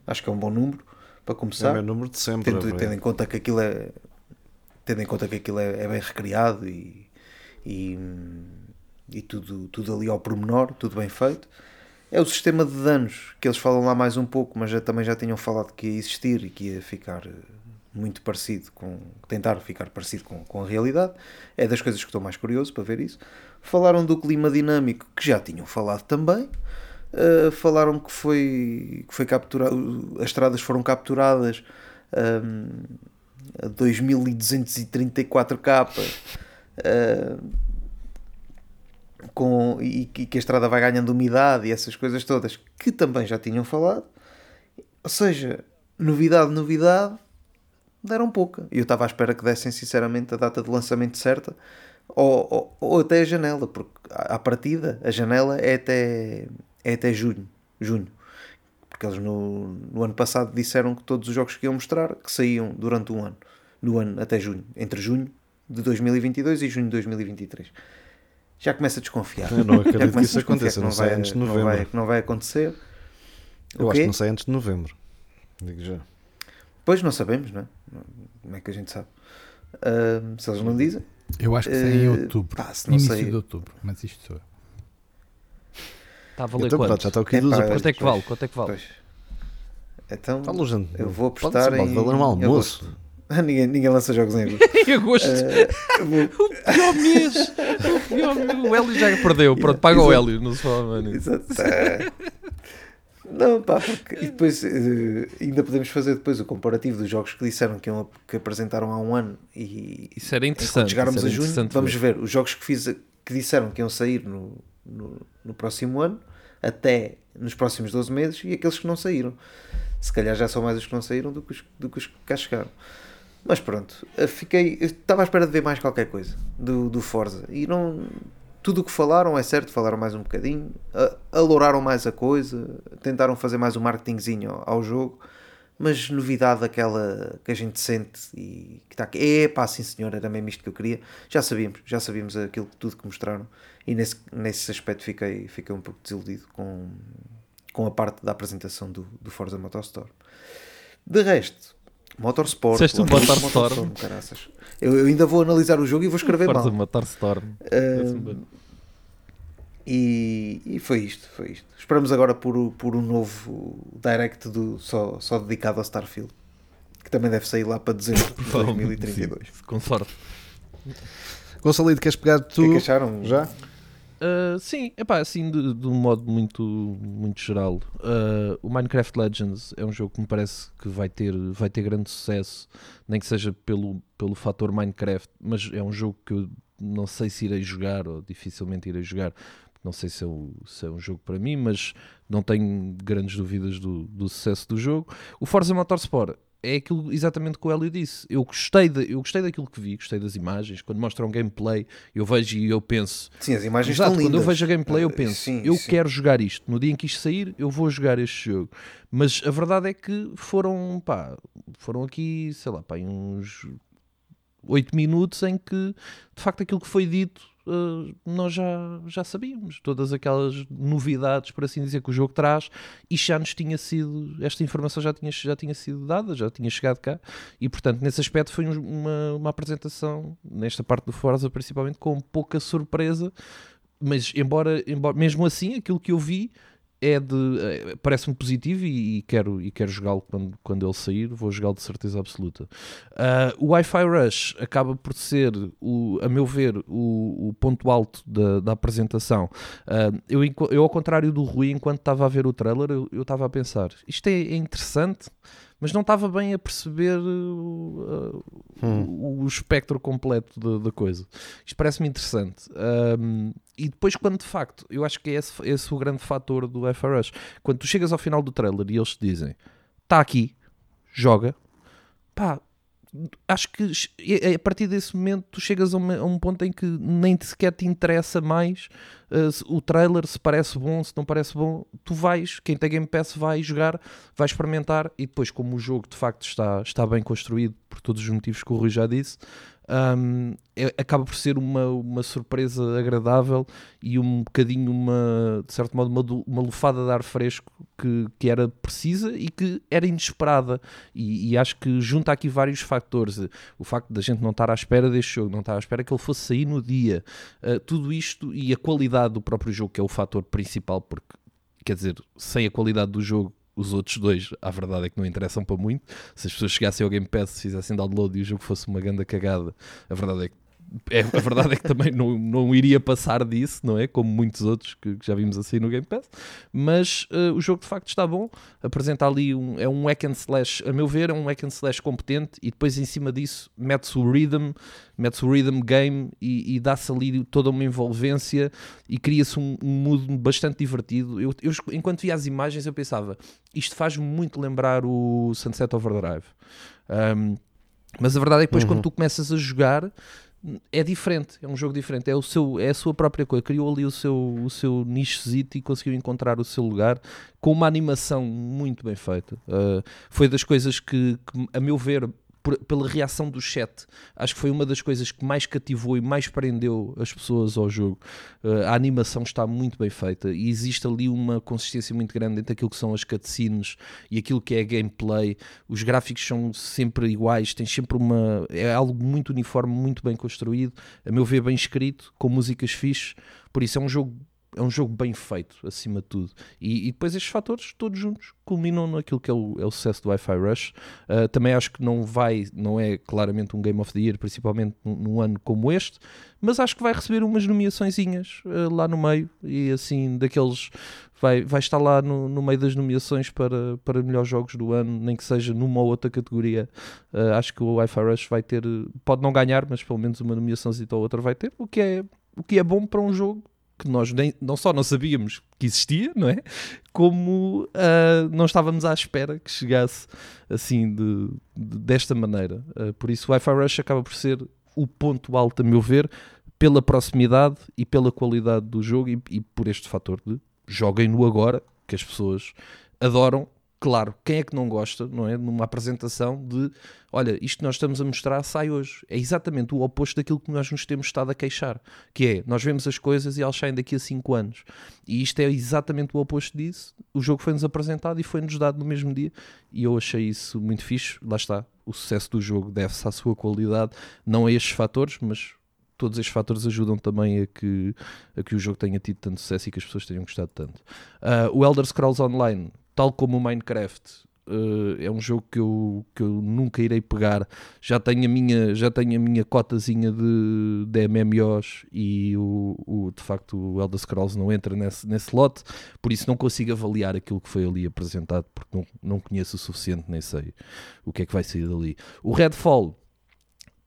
Acho que é um bom número para É o começar. meu número de sempre. tendo, tendo em conta que aquilo é tendo em conta que aquilo é, é bem recriado e, e, e tudo, tudo ali ao pormenor, tudo bem feito. É o sistema de danos que eles falam lá mais um pouco, mas já, também já tinham falado que ia existir e que ia ficar eh, muito parecido com tentar ficar parecido com, com a realidade. É das coisas que estou mais curioso para ver isso. Falaram do clima dinâmico que já tinham falado também. Uh, falaram que foi, que foi capturado, as estradas foram capturadas um, a 2234k uh, com, e, que- que a estrada vai ganhando umidade e essas coisas todas que também já tinham falado. Ou seja, novidade, novidade, deram pouca. E eu estava à espera que dessem sinceramente a data de lançamento certa ou, ou, ou até a janela, porque à partida a janela é até, é até junho, junho. Porque eles no, no ano passado disseram que todos os jogos que iam mostrar que saíam durante um ano, no ano até junho, entre junho de 2022 e junho de 2023. Já começa a desconfiar. Eu não Já acredito que isso a desconfiar aconteça, que não sai antes de não novembro. vai, que não vai acontecer. Eu acho que não sai antes de novembro. Digo já. Pois não sabemos, não é? Como é que a gente sabe? Ahm, se eles não dizem, Eu acho que sai em Eh, outubro. pá, se não Início sei- de outubro, mas isto sou eu. Está a valer Então, quanto? pronto, já está aqui É duas pá, apostas. Quanto é que vale? Quanto é que vale? pois. Então, Fala, gente. eu vou apostar em. valer um em almoço. agosto. ninguém, ninguém lança jogos em agosto. Em agosto. Eu vou- Pior mês. O pior mês. O Hélio já perdeu. Pronto, paga o Exato. Hélio. Não se fala nisso. Exato. É. Não, pá, porque e depois eh, ainda podemos fazer depois o comparativo dos jogos que disseram que, iam, que apresentaram há um ano e Isso era interessante. quando chegarmos a junho vamos ver. ver os jogos que, fiz, que disseram que iam sair no, no, no próximo ano até nos próximos 12 meses e aqueles que não saíram. Se calhar já são mais os que não saíram do que os, do que, os que cá chegaram. Mas pronto, fiquei. Estava à espera de ver mais qualquer coisa do, do Forza e não. Tudo o que falaram é certo, falaram mais um bocadinho, alouraram mais a coisa, tentaram fazer mais um marketingzinho ao, ao jogo, mas novidade aquela que a gente sente e que está aqui, é pá, sim senhor, era mesmo isto que eu queria. Já sabíamos, já sabíamos aquilo tudo que mostraram e nesse, nesse aspecto fiquei, fiquei um pouco desiludido com, com a parte da apresentação do, do Forza Motorstorm. De resto, Motorsport, Disseste Forza Motorstorm. Eu, eu ainda vou analisar o jogo e vou escrever Forza mal. matar Storm. E, e foi isto, foi isto. Esperamos agora por, o- por um novo direct do, só, só dedicado ao Starfield, que também deve sair lá para dezembro de 2032. Sim, com sorte. Gonçalito, queres pegar O tu? que é que acharam? Já? Uh, sim, epá, assim de, de um modo muito, muito geral. Uh, o Minecraft Legends é um jogo que me parece que vai ter, vai ter grande sucesso, nem que seja pelo, pelo fator Minecraft, mas é um jogo que eu não sei se irei jogar ou dificilmente irei jogar. Não sei se é, o- se é um jogo para mim, mas não tenho grandes dúvidas do, do sucesso do jogo. O Forza Motorsport é aquilo exatamente que o Hélio disse. Eu gostei, de, eu gostei daquilo que vi, gostei das imagens. Quando mostram gameplay, eu vejo e eu penso, Sim, as imagens Exato, estão quando eu vejo a gameplay eu penso, sim, eu sim. quero jogar isto. No dia em que isto sair, eu vou jogar este jogo. Mas a verdade é que foram, pá, foram aqui, sei lá, pá, uns 8 minutos em que, de facto, aquilo que foi dito eh, nós já, já sabíamos. Todas aquelas novidades, por assim dizer, que o jogo traz, e já nos tinha sido, esta informação já tinha, já tinha sido dada, já tinha chegado cá, e portanto, nesse aspecto, foi um- uma, uma apresentação, nesta parte do Forza principalmente, com pouca surpresa, mas embora, embora mesmo assim, aquilo que eu vi é de eh, parece-me positivo e, e quero, e quero jogá-lo quando, quando ele sair, vou jogá-lo de certeza absoluta. Ah, o Wi-Fi Rush acaba por ser, o, a meu ver, o, o ponto alto da, da apresentação. Ah, eu, eu, ao contrário do Rui, enquanto estava a ver o trailer, eu eu estava a pensar: isto é, é interessante, mas não estava bem a perceber uh, uh, o, o espectro completo da, da coisa. Isto parece-me interessante. Um, e depois, quando de facto, eu acho que é esse, esse o grande fator do FRS. Quando tu chegas ao final do trailer e eles te dizem: está aqui, joga, pá. Acho que a partir desse momento tu chegas a, uma- a um ponto em que nem sequer te interessa mais uh, o trailer, se parece bom, se não parece bom. Tu vais, quem tem Game Pass vai jogar, vai experimentar e depois, como o jogo de facto está, está bem construído por todos os motivos que o Rui já disse, um, é- acaba por ser uma, uma surpresa agradável e um bocadinho uma, de certo modo, uma, uma lufada de ar fresco que, que era precisa e que era inesperada. E, e acho que junta aqui vários fatores. O facto da gente não estar à espera deste jogo, não estar à espera que ele fosse sair no dia, uh, tudo isto e a qualidade do próprio jogo, que é o fator principal, porque quer dizer, sem a qualidade do jogo. Os outros dois, a verdade é que não interessam para muito. Se as pessoas chegassem ao Game Pass, fizessem download e o jogo fosse uma grande cagada, a verdade é que é, a verdade é que também não, não iria passar disso, não é? Como muitos outros que, que já vimos assim no Game Pass. Mas eh, o jogo de facto está bom. Apresenta ali um, é um hack and slash, a meu ver, é um hack and slash competente. E depois em cima disso mete-se o rhythm, mete-se o rhythm game e, e dá-se ali toda uma envolvência e cria-se um, um mood bastante divertido. Eu, eu, enquanto via as imagens, eu pensava isto faz-me muito lembrar o Sunset Overdrive. Um, mas a verdade é que depois, quando tu começas a jogar, é diferente, é um jogo diferente, é, o seu, é a sua própria coisa. Criou ali o seu, o seu nichozito e conseguiu encontrar o seu lugar com uma animação muito bem feita. Uh, foi das coisas que, que, a meu ver, por- pela reação do chat. Acho que foi uma das coisas que mais cativou e mais prendeu as pessoas ao jogo. Uh, a animação está muito bem feita e existe ali uma consistência muito grande entre aquilo que são as cutscenes e aquilo que é a gameplay. Os gráficos são sempre iguais, tem sempre uma. É algo muito uniforme, muito bem construído, a meu ver, bem escrito, com músicas fixe. Por isso é um jogo. É um jogo bem feito, acima de tudo. E, e depois estes fatores, todos juntos, culminam naquilo que é o, é o sucesso do Wi-Fi Rush. Uh, também acho que não vai, não é claramente um Game of the Year, principalmente num, num ano como este, mas acho que vai receber umas nomeaçõezinhas uh, lá no meio e assim, daqueles. Vai, vai estar lá no, no meio das nomeações para, para melhores jogos do ano, nem que seja numa ou outra categoria. Uh, acho que o Wi-Fi Rush vai ter, pode não ganhar, mas pelo menos uma nomeaçãozinha ou outra vai ter, o que é, o que é bom para um jogo que nós nem, não só não sabíamos que existia, não é? Como uh, não estávamos à espera que chegasse assim de, de- desta maneira. Uh, por isso, o Wi-Fi Rush acaba por ser o ponto alto, a meu ver, pela proximidade e pela qualidade do jogo e, e por este fator de joguem-no agora, que as pessoas adoram. Claro, quem é que não gosta, não é? Numa apresentação de olha, isto que nós estamos a mostrar sai hoje. É exatamente o oposto daquilo que nós nos temos estado a queixar. Que é, nós vemos as coisas e elas saem daqui a 5 anos. E isto é exatamente o oposto disso. O jogo foi-nos apresentado e foi-nos dado no mesmo dia. E eu achei isso muito fixe. Lá está. O sucesso do jogo deve-se à sua qualidade, não a estes fatores, mas todos estes fatores ajudam também a que, a que o jogo tenha tido tanto sucesso e que as pessoas tenham gostado tanto. Ah, o Elder Scrolls Online, tal como o Minecraft, ah, é um jogo que eu, que eu nunca irei pegar. Já tenho a minha, já tenho a minha cotazinha de, de MMOs e o, o- de facto o Elder Scrolls não entra nesse, nesse lote, por isso não consigo avaliar aquilo que foi ali apresentado, porque não, não conheço o suficiente, nem sei o que é que vai sair dali. O Redfall,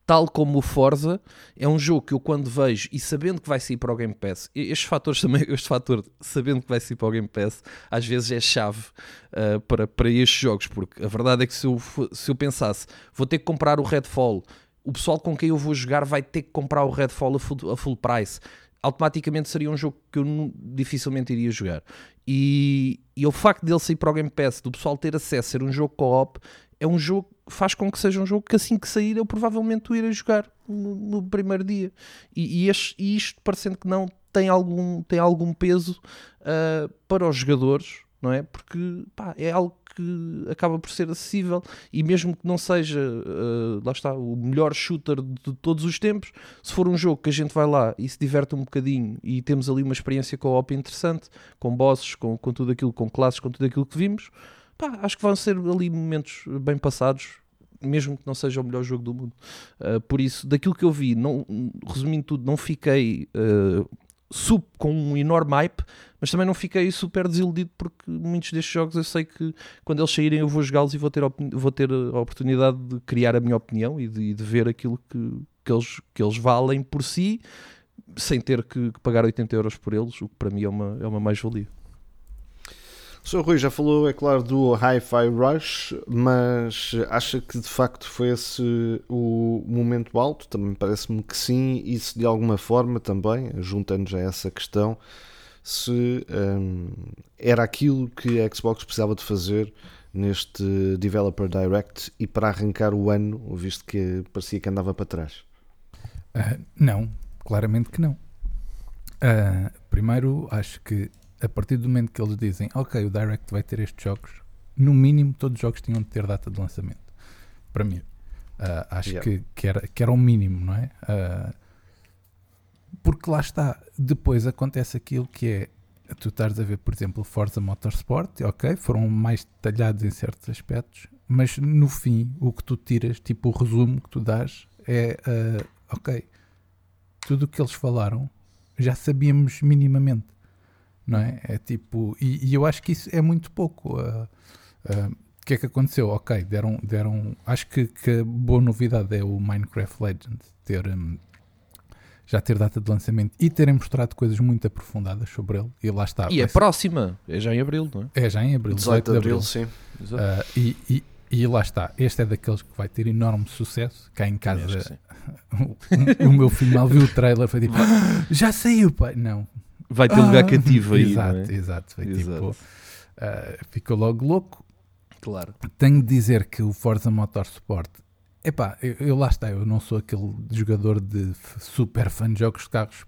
tal como o Forza, é um jogo que eu quando vejo e sabendo que vai sair para o Game Pass, estes fatores também, este fator sabendo que vai sair para o Game Pass, às vezes é chave uh, para, para estes jogos, porque a verdade é que se eu, se eu pensasse, vou ter que comprar o Redfall, o pessoal com quem eu vou jogar vai ter que comprar o Redfall a full, a full price. Automaticamente seria um jogo que eu nu- dificilmente iria jogar. E, e o facto dele sair para o Game Pass, do pessoal ter acesso, ser um jogo co-op, é um jogo faz com que seja um jogo que assim que sair eu provavelmente o irei jogar no, no primeiro dia. E, e este- e isto, parecendo que não, tem algum, tem algum peso ah, para os jogadores, não é? Porque pá, é algo que acaba por ser acessível e mesmo que não seja, ah, lá está, o melhor shooter de todos os tempos, se for um jogo que a gente vai lá e se diverte um bocadinho e temos ali uma experiência co-op interessante, com bosses, com, com tudo aquilo, com classes, com tudo aquilo que vimos, pá, acho que vão ser ali momentos bem passados, mesmo que não seja o melhor jogo do mundo. Uh, por isso, daquilo que eu vi, não, resumindo tudo, não fiquei uh, sup- com um enorme hype, mas também não fiquei super desiludido porque muitos destes jogos eu sei que quando eles saírem eu vou jogá-los e vou ter, vou ter a oportunidade de criar a minha opinião e de, de ver aquilo que, que, eles, que eles valem por si sem ter que, que pagar 80 euros por eles, o que para mim é uma, é uma mais-valia. O Sr. Rui já falou, é claro, do Hi-Fi Rush, mas acha que de facto foi esse o momento alto? Também parece-me que sim, e se de alguma forma também, juntando já essa questão, se hum, era aquilo que a Xbox precisava de fazer neste Developer Direct e para arrancar o ano, visto que parecia que andava para trás. Ah, não, claramente que não. Ah, primeiro, acho que a partir do momento que eles dizem, ok, o Direct vai ter estes jogos, no mínimo todos os jogos tinham de ter data de lançamento. Para mim. Ah, acho Yeah. que, que, era, que era o mínimo, não é? Ah, porque lá está, depois acontece aquilo que é tu estás a ver, por exemplo, o Forza Motorsport, ok, foram mais detalhados em certos aspectos, mas no fim o que tu tiras, tipo o resumo que tu dás é ah, ok, tudo o que eles falaram já sabíamos minimamente, não é? É tipo, e, e eu acho que isso é muito pouco. ah, ah, o que é que aconteceu? Ok, deram, deram acho que, que a boa novidade é o Minecraft Legends ter hum, já ter data de lançamento e terem mostrado coisas muito aprofundadas sobre ele. E lá está. e a próxima é já em abril, não é? é já em abril, 18 de Abril, sim. Exato. Ah, e, e, e lá está. Este é daqueles que vai ter enorme sucesso. Cá em casa, sim. o, o meu filho mal viu o trailer foi tipo: "Ah, já saiu, pai. Não, Vai ter lugar Ah, cativo aí, Exato, é? exato. Foi Exato. tipo, ah, ficou logo louco. Claro. Tenho de dizer que o Forza Motorsport epá, eu, eu lá está, eu não sou aquele jogador de super fã de jogos de carros.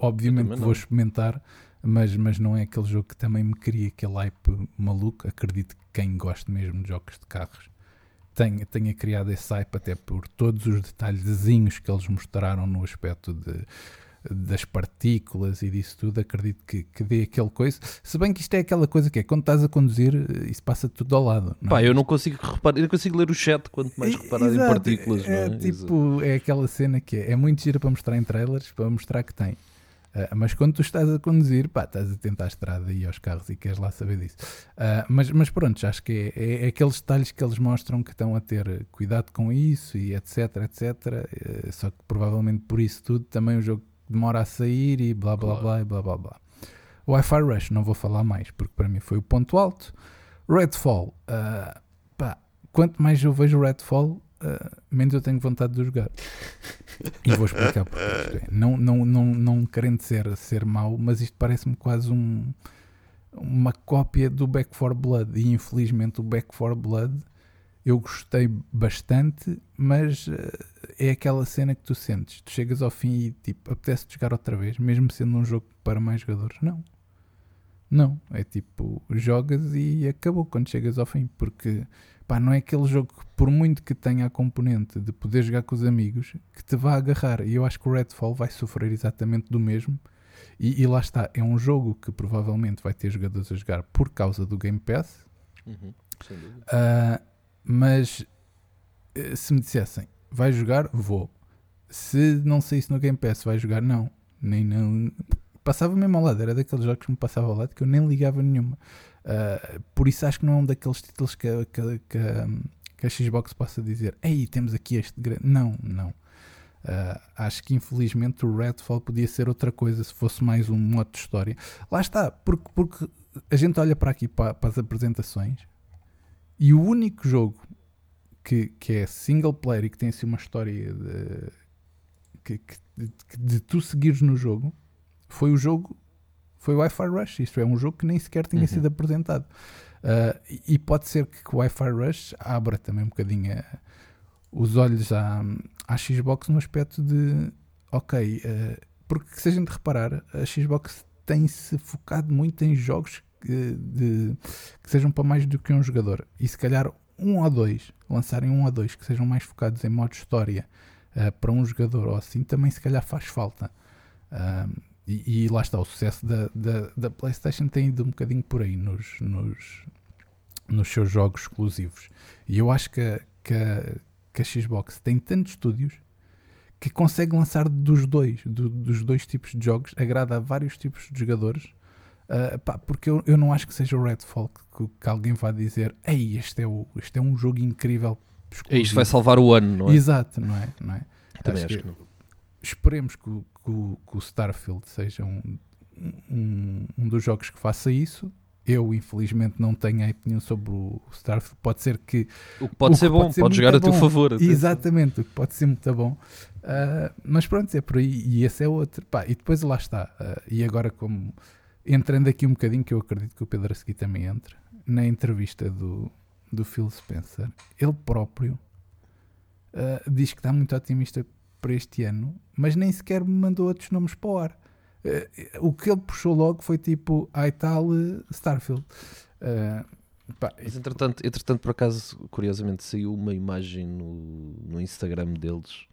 Obviamente vou experimentar, mas, mas não é aquele jogo que também me cria aquele hype maluco. Acredito que quem gosta mesmo de jogos de carros tenha, tenha criado esse hype até por todos os detalhezinhos que eles mostraram no aspecto de, das partículas e disso tudo. Acredito que, que dê aquele coisa. Se bem que isto é aquela coisa que é quando estás a conduzir, eh, isso passa tudo ao lado. não é? Pá, eu não consigo reparar, eu consigo ler o chat quanto mais reparar em Exato, partículas, é, é? tipo, é aquela cena que é, é muito gira para mostrar em trailers, para mostrar que tem. Ah, mas quando tu estás a conduzir, pá, estás a tentar a estrada e aos carros e queres lá saber disso. Ah, mas, mas pronto, acho que é, é- é aqueles detalhes que eles mostram que estão a ter cuidado com isso e etc, etc. Eh, só que provavelmente por isso tudo também o jogo demora a sair e blá blá blá e blá blá blá. Wi-Fi Rush não vou falar mais porque para mim foi o ponto alto. Redfall, ah, pá, quanto mais eu vejo Redfall, ah, menos eu tenho vontade de jogar. E vou explicar porque. Não, não, não, não querendo ser, ser mau, mas isto parece-me quase um, uma cópia do Back 4 Blood. E infelizmente o Back 4 Blood eu gostei bastante, mas eh, é aquela cena que tu sentes. Tu chegas ao fim e tipo, apetece jogar outra vez, mesmo sendo um jogo para mais jogadores. Não. Não. É tipo, jogas e acabou quando chegas ao fim. Porque pá, não é aquele jogo que, por muito que tenha a componente de poder jogar com os amigos, que te vá agarrar. E eu acho que o Redfall vai sofrer exatamente do mesmo. E, e lá está, é um jogo que provavelmente vai ter jogadores a jogar por causa do Game Pass. Uhum, sem dúvida. Ah, mas eh, se me dissessem, vai jogar, vou. Se não saísse no Game Pass, vai jogar, não. Nem não. Passava mesmo ao lado, era daqueles jogos que me passava ao lado que eu nem ligava nenhuma. Ah, por isso acho que não é um daqueles títulos que, que, que, que a Xbox possa dizer, ei, temos aqui este grande. Não, não. Ah, acho que infelizmente o Redfall podia ser outra coisa se fosse mais um modo de história. Lá está, porque, porque a gente olha para aqui para, para as apresentações e o único jogo que, que é single player e que tem assim uma história de, que, que- de, tu seguires no jogo foi o jogo, foi o Wi-Fi Rush. Isto é um jogo que nem sequer tinha Uhum. sido apresentado. Ah, e, pode ser que, que o Wi-Fi Rush abra também um bocadinho a- os olhos à, à Xbox no aspecto de ok, ah, porque se a gente reparar, a Xbox tem-se focado muito em jogos que, de, que sejam para mais do que um jogador. E se calhar um ou dois, lançarem um ou dois que sejam mais focados em modo história ah, para um jogador ou assim, também se calhar faz falta. Ah, e, e lá está, o sucesso da, da, da PlayStation tem ido um bocadinho por aí nos, nos, nos seus jogos exclusivos. E eu acho que, a- que, a, que a Xbox tem tantos estúdios que consegue lançar dos dois, do- dos dois tipos de jogos, agrada a vários tipos de jogadores. Ah, pá, porque eu, eu não acho que seja o Redfall que, que alguém vá dizer Ei, este é, o, este é um jogo incrível. É, isto vai exclusivo." salvar o ano, não é? Exato, não é? Não é? Também acho acho que- que não. esperemos que, o- que que o Starfield seja um, um, um dos jogos que faça isso. Eu, infelizmente, não tenho nenhum sobre o Starfield. Pode ser que. O que pode o ser bom, pode ser pode jogar a teu favor. Exatamente, o que pode ser muito bom. Ah, mas pronto, é por aí. E esse é outro. Pá, e depois lá está. Ah, e agora, como. Entrando aqui um bocadinho, que eu acredito que o Pedro a também entre, na entrevista do, do Phil Spencer, ele próprio ah, diz que está muito otimista para este ano, mas nem sequer me mandou outros nomes para o ar. Eh, o que ele puxou logo foi tipo, ai tal, eh, Starfield. Eh, pá, Mas entretanto, entretanto, por acaso, curiosamente, saiu uma imagem no, no Instagram deles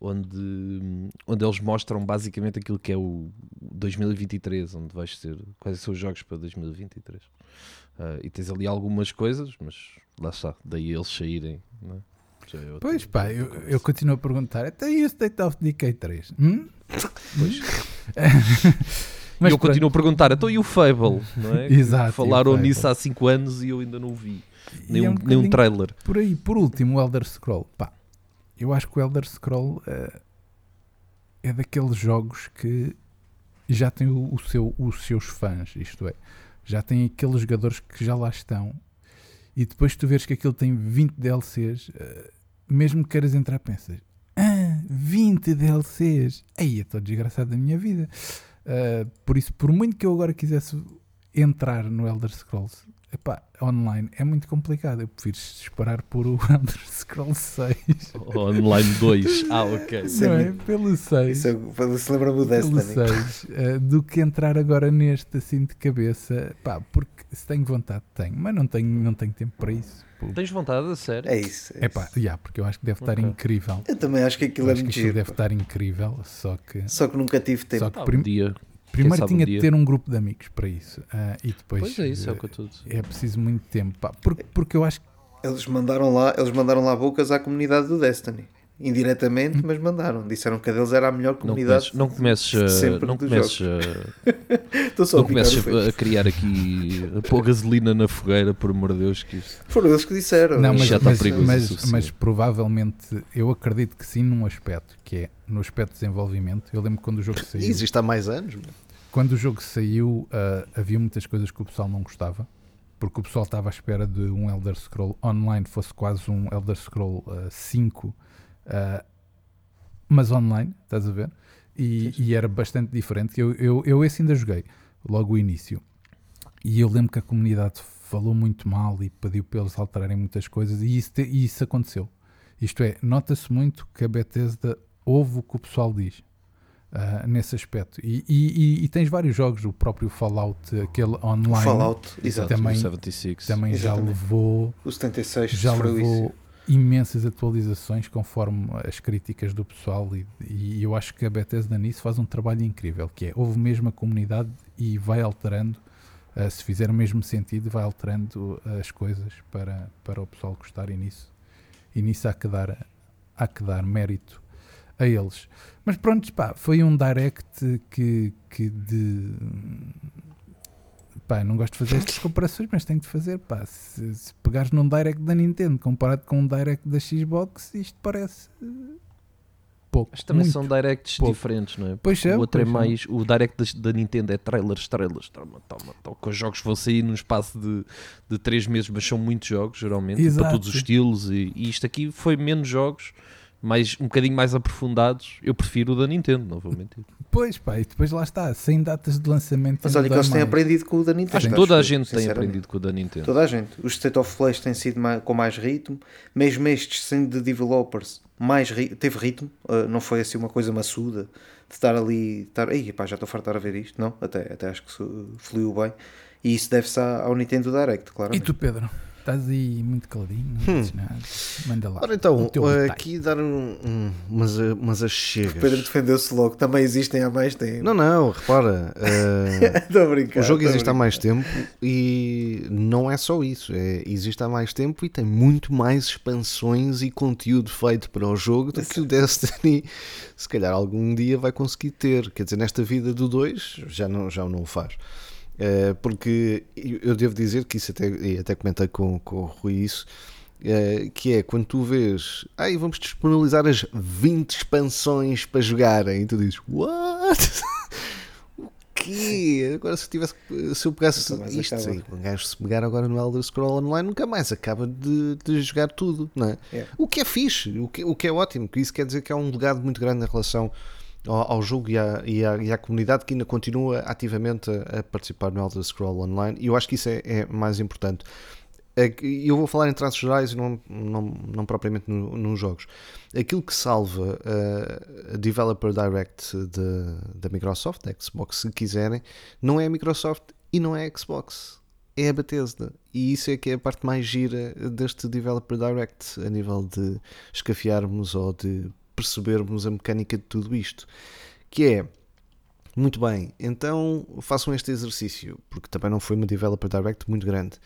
onde, onde eles mostram basicamente aquilo que é o 2023, onde vais ter quais são os jogos para 2023. Ah, e tens ali algumas coisas, mas lá está, daí eles saírem. Não é? É Pois pá, eu, eu continuo a perguntar, até e o State of Decay 3? Hum? Pois. Mas eu pronto. continuo a perguntar, então e o Fable? Não é? Exato, Falaram nisso há 5 anos e eu ainda não vi. E Nem é um, nem trailer. Por aí, por último, o Elder Scroll. Pá, eu acho que o Elder Scroll eh, é daqueles jogos que já tem o, o seu, os seus fãs, isto é, já tem aqueles jogadores que já lá estão. E depois tu vês que aquilo tem 20 DLCs, eh, mesmo que queiras entrar, pensas, ah, 20 DLCs, aí estou desgraçado da minha vida. Eh, por isso, por muito que eu agora quisesse entrar no Elder Scrolls, epá, online é muito complicado. Eu prefiro esperar por o Elder Scrolls 6. Online 2. Ah, ok. Não é? Pelo 6. Isso é, se lembra-me o pelo Destiny. 6, eh, do que entrar agora neste assim de cabeça, pá, porque se tenho vontade, tenho, mas não tenho, não tenho tempo para isso. Pô. Tens vontade, a sério? É isso. É É pá, yeah, porque eu acho que deve estar Ok. incrível. Eu também acho que aquilo Eu é acho que muito aquilo giro. deve pá. estar incrível, só que, Só que nunca tive tempo. só que Ah, um dia. Primeiro tinha de ter um grupo de amigos para isso ah, e depois Pois é isso, é o eh, que eu estou a dizer. é preciso muito tempo, pá, porque, porque eu acho que Eles mandaram lá, eles mandaram lá bocas à comunidade do Destiny. Indiretamente, mas mandaram. Disseram que a deles era a melhor Não comunidade. comeces, não comeces, não comeces, a, Estou só não comeces fecho. a, criar aqui, a pôr gasolina na fogueira, por amor de Deus, que isto... Foram eles que disseram. Não, mas, já está mas, perigoso mas, mas provavelmente eu acredito que sim num aspecto, que é no aspecto de desenvolvimento. Eu lembro quando o jogo E saiu. existe há mais anos. meu. Quando o jogo saiu, ah, havia muitas coisas que o pessoal não gostava, porque o pessoal estava à espera de um Elder Scroll online fosse quase um Elder Scroll ah, 5, ah, mas online, estás a ver? E, e era bastante diferente. Eu, eu, eu esse ainda joguei, logo o início. E eu lembro que a comunidade falou muito mal e pediu para eles alterarem muitas coisas, e isso, te- e isso aconteceu. Isto é, nota-se muito que a Bethesda ouve o que o pessoal diz. Ah, nesse aspecto. E, e- e- e tens vários jogos, o próprio Fallout, aquele O online, Fallout, exato. Também- 76. também já Exatamente. levou, O 76 já sofreu isso. levou imensas atualizações conforme as críticas do pessoal e, e eu acho que a Bethesda nisso faz um trabalho incrível, que é, houve mesmo a comunidade e vai alterando, ah, se fizer o mesmo sentido, vai alterando as coisas para, para o pessoal gostar e nisso, e nisso há que dar, há que dar mérito a eles. Mas pronto, pá, foi um direct que, que de pá, não gosto de fazer estas comparações, mas tenho de fazer, pá, se, se pegares num direct da Nintendo comparado com um direct da Xbox, isto parece pouco. Mas também muito. são directs pouco. diferentes, não é? Pois é, o outro é pois é. mais. O direct da, da Nintendo é trailers, trailers, toma, toma, toma. Que os jogos vão sair num espaço de, de 3 meses, mas são muitos jogos, geralmente, e para Exato. todos os estilos. E, e isto aqui foi menos jogos, mais, um bocadinho mais aprofundados. Eu prefiro o da Nintendo, não vou mentir. Pois, pá, e depois lá está, sem datas de lançamento. Mas olha que eles têm mais. aprendido com o da Nintendo. Acho que toda a gente tem aprendido com o da Nintendo. Toda a gente. Os State of Plays têm sido mais- com mais ritmo, mesmo estes sendo de developers, mais ri- teve ritmo, uh, não foi assim uma coisa maçuda de estar ali, estar, Ei, pá, já estou farto de ver isto, não, até, até acho que fluiu bem, e isso deve-se ao Nintendo Direct, E claramente. tu, Pedro? Estás aí muito caladinho, não dizes nada. Manda lá. Ora então, eh, aqui dar um, um, umas, eh, umas achegas. O Pedro defendeu-se logo, também existem há mais tempo. Não, não, repara. Estou a brincar. o jogo existe há mais tempo e não é só isso. É, existe há mais tempo e tem muito mais expansões e conteúdo feito para o jogo do que o Destiny se calhar algum dia vai conseguir ter. Quer dizer, nesta vida do 2 já não, já não o faz. Eh, porque eu devo dizer que isso até, até comentei com, com o Rui isso. eh, que é quando tu vês, ai vamos disponibilizar as 20 expansões para jogarem, e tu dizes, what? o quê? Agora se, eu tivesse, se eu pegasse Nunca isto, sim, um gajo se pegar agora no Elder Scroll Online nunca mais acaba de, de jogar tudo, não é? É. O que é fixe, o que, o que é ótimo, que isso quer dizer que há um legado muito grande em relação ao, ao jogo e à, e, à, e à comunidade que ainda continua ativamente a, a participar no Elder Scroll Online e eu acho que isso é, é mais importante. Eu vou falar em traços gerais e não, não, não propriamente no- nos jogos. Aquilo que salva uh, a Developer Direct da Microsoft, da Xbox, se quiserem, não é a Microsoft e não é a Xbox, é a Bethesda. E isso é que é a parte mais gira deste Developer Direct, a nível de escafiarmos ou de percebermos a mecânica de tudo isto. Que é, muito bem, então façam este exercício, porque também não foi uma Developer Direct muito grande.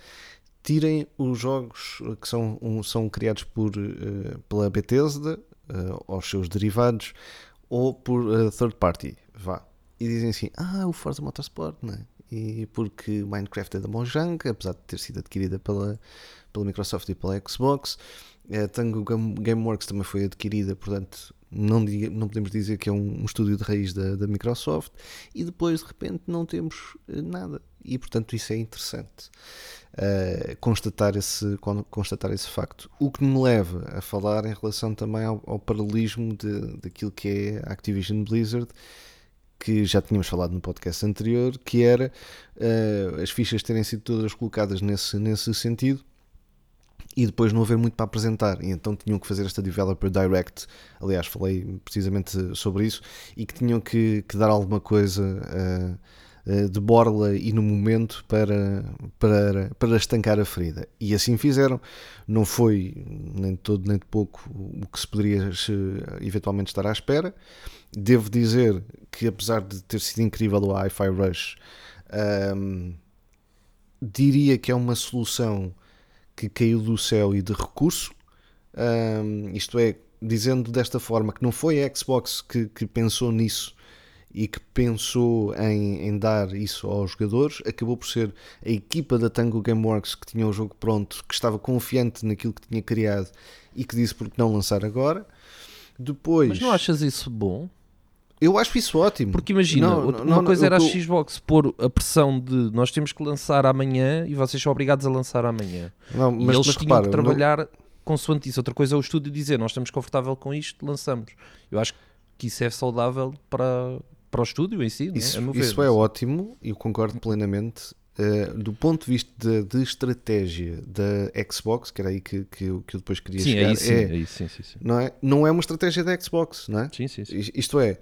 Tirem os jogos que são, um- são criados por, eh, pela Bethesda, uh, aos seus derivados, ou por eh, third party, vá. E dizem assim, ah, o Forza Motorsport, não é? E porque Minecraft é da Mojang, apesar de ter sido adquirida pela, pela Microsoft e pela Xbox. Eh, Tango Game- Gameworks também foi adquirida, portanto, não, diga- não podemos dizer que é um, um estúdio de raiz da, da Microsoft. E depois, de repente, não temos eh, nada. E, portanto, isso é interessante. eh, constatar, esse, con- constatar esse facto. O que me leva a falar em relação também ao, ao paralelismo de, daquilo que é a Activision Blizzard que já tínhamos falado no podcast anterior, que era eh, as fichas terem sido todas colocadas nesse, nesse sentido e depois não haver muito para apresentar. E então tinham que fazer esta Developer Direct. Aliás, falei precisamente sobre isso. E que tinham que, que dar alguma coisa uh, uh, de borla e no momento para, para, para estancar a ferida. E assim fizeram. Não foi nem de todo nem de pouco o que se poderia se, eventualmente estar à espera. Devo dizer que, apesar de ter sido incrível o Hi-Fi Rush, um, diria que é uma solução que caiu do céu e de recurso. Um, isto é, dizendo desta forma que não foi a Xbox que, que pensou nisso e que pensou em, em, dar isso aos jogadores, acabou por ser a equipa da Tango Gameworks que tinha o jogo pronto, que estava confiante naquilo que tinha criado e que disse porque não lançar agora. Depois, Mas não achas isso bom? Eu acho isso ótimo. Porque imagina, Não, outra- não, uma coisa eu era a tô- Xbox pôr a pressão de nós temos que lançar amanhã e vocês são obrigados a lançar amanhã. Não, e mas, eles mas tinham repara, que não- trabalhar consoante isso. Outra coisa é o estúdio dizer nós estamos confortável com isto, lançamos. Eu acho que isso é saudável para, para o estúdio em si. não é? Isso, A isso é ótimo e eu concordo plenamente. Uh, do ponto de vista de, de estratégia da Xbox, que era aí que, que, eu, que eu depois queria Sim, chegar, aí sim, é, aí sim, sim, sim. não, é, não é uma estratégia da Xbox, não é? Sim, sim, sim. Is- Isto é,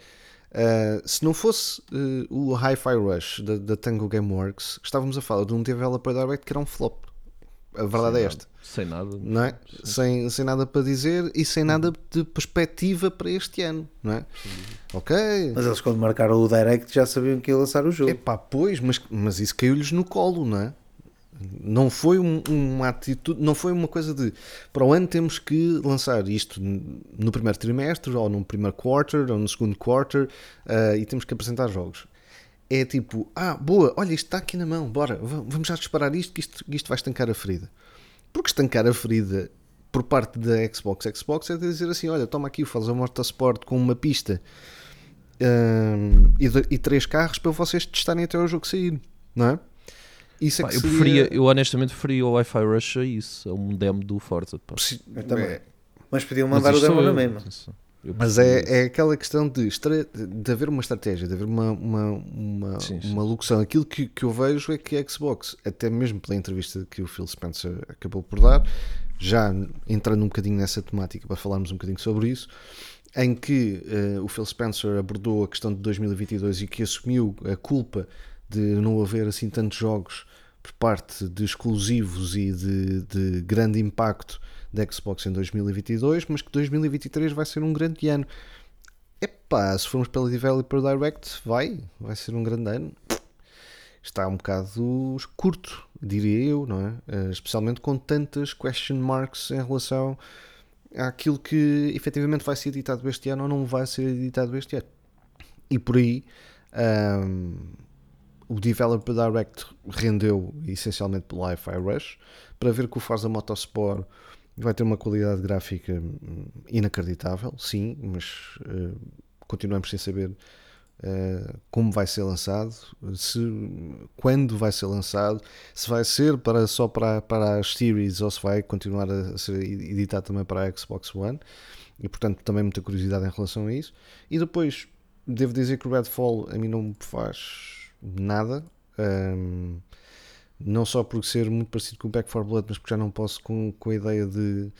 uh, se não fosse uh, o Hi-Fi Rush da, da Tango Gameworks, estávamos a falar de um developer direct que era um flop. A verdade é esta, Sem nada. não é? Sem, sem nada para dizer e sem nada de perspectiva para este ano, não é? Ok, Mas eles quando marcaram o Direct já sabiam que ia lançar o jogo. Epá, pois, mas, mas isso caiu-lhes no colo, não é? Não foi um- uma atitude, não foi uma coisa de para o ano temos que lançar isto no primeiro trimestre, ou no primeiro quarter, ou no segundo quarter, ah, e temos que apresentar jogos. É tipo, ah, boa, olha, isto está aqui na mão, bora, va- vamos já disparar isto, que isto, que isto vai estancar a ferida. Porque estancar a ferida por parte da Xbox, Xbox é dizer assim, olha, toma aqui o Forza Motorsport com uma pista hum, e, de- e três carros para vocês testarem até o jogo sair, não é? Isso é Pá, que eu, seria- preferia, eu honestamente preferia o Wi-Fi Rush a isso, a um demo do Forza. pá. Eu também. é, Mas podiam Mas mandar o isto demo sou na mesma. Mas é, é aquela questão de, estra- de haver uma estratégia, de haver uma, uma, uma, Sim, sim. uma locução. Aquilo que, que eu vejo é que a Xbox, até mesmo pela entrevista que o Phil Spencer acabou por dar, já entrando um bocadinho nessa temática para falarmos um bocadinho sobre isso, em que eh, o Phil Spencer abordou a questão de 2022 e que assumiu a culpa de não haver assim tantos jogos por parte de exclusivos e de, de grande impacto da Xbox em 2022, mas que 2023 vai ser um grande ano. Epá, se formos pela Developer Direct, vai, vai ser um grande ano. Está um bocado curto, diria eu, não é? Eh, Especialmente com tantas question marks em relação àquilo que efetivamente vai ser editado este ano ou não vai ser editado este ano. E por aí, ahm, o Developer Direct rendeu essencialmente pelo Hi-Fi Rush para ver que o Forza Motorsport vai ter uma qualidade gráfica hum, inacreditável, sim, mas eh, continuamos sem saber eh, como vai ser lançado, se, quando vai ser lançado, se vai ser para, só para, para as series ou se vai continuar a ser editado também para a Xbox One e portanto também muita curiosidade em relação a isso. E depois devo dizer que o Redfall a mim não me faz nada. hum, não só por ser muito parecido com o Back 4 Blood, mas porque já não posso com, com a ideia de,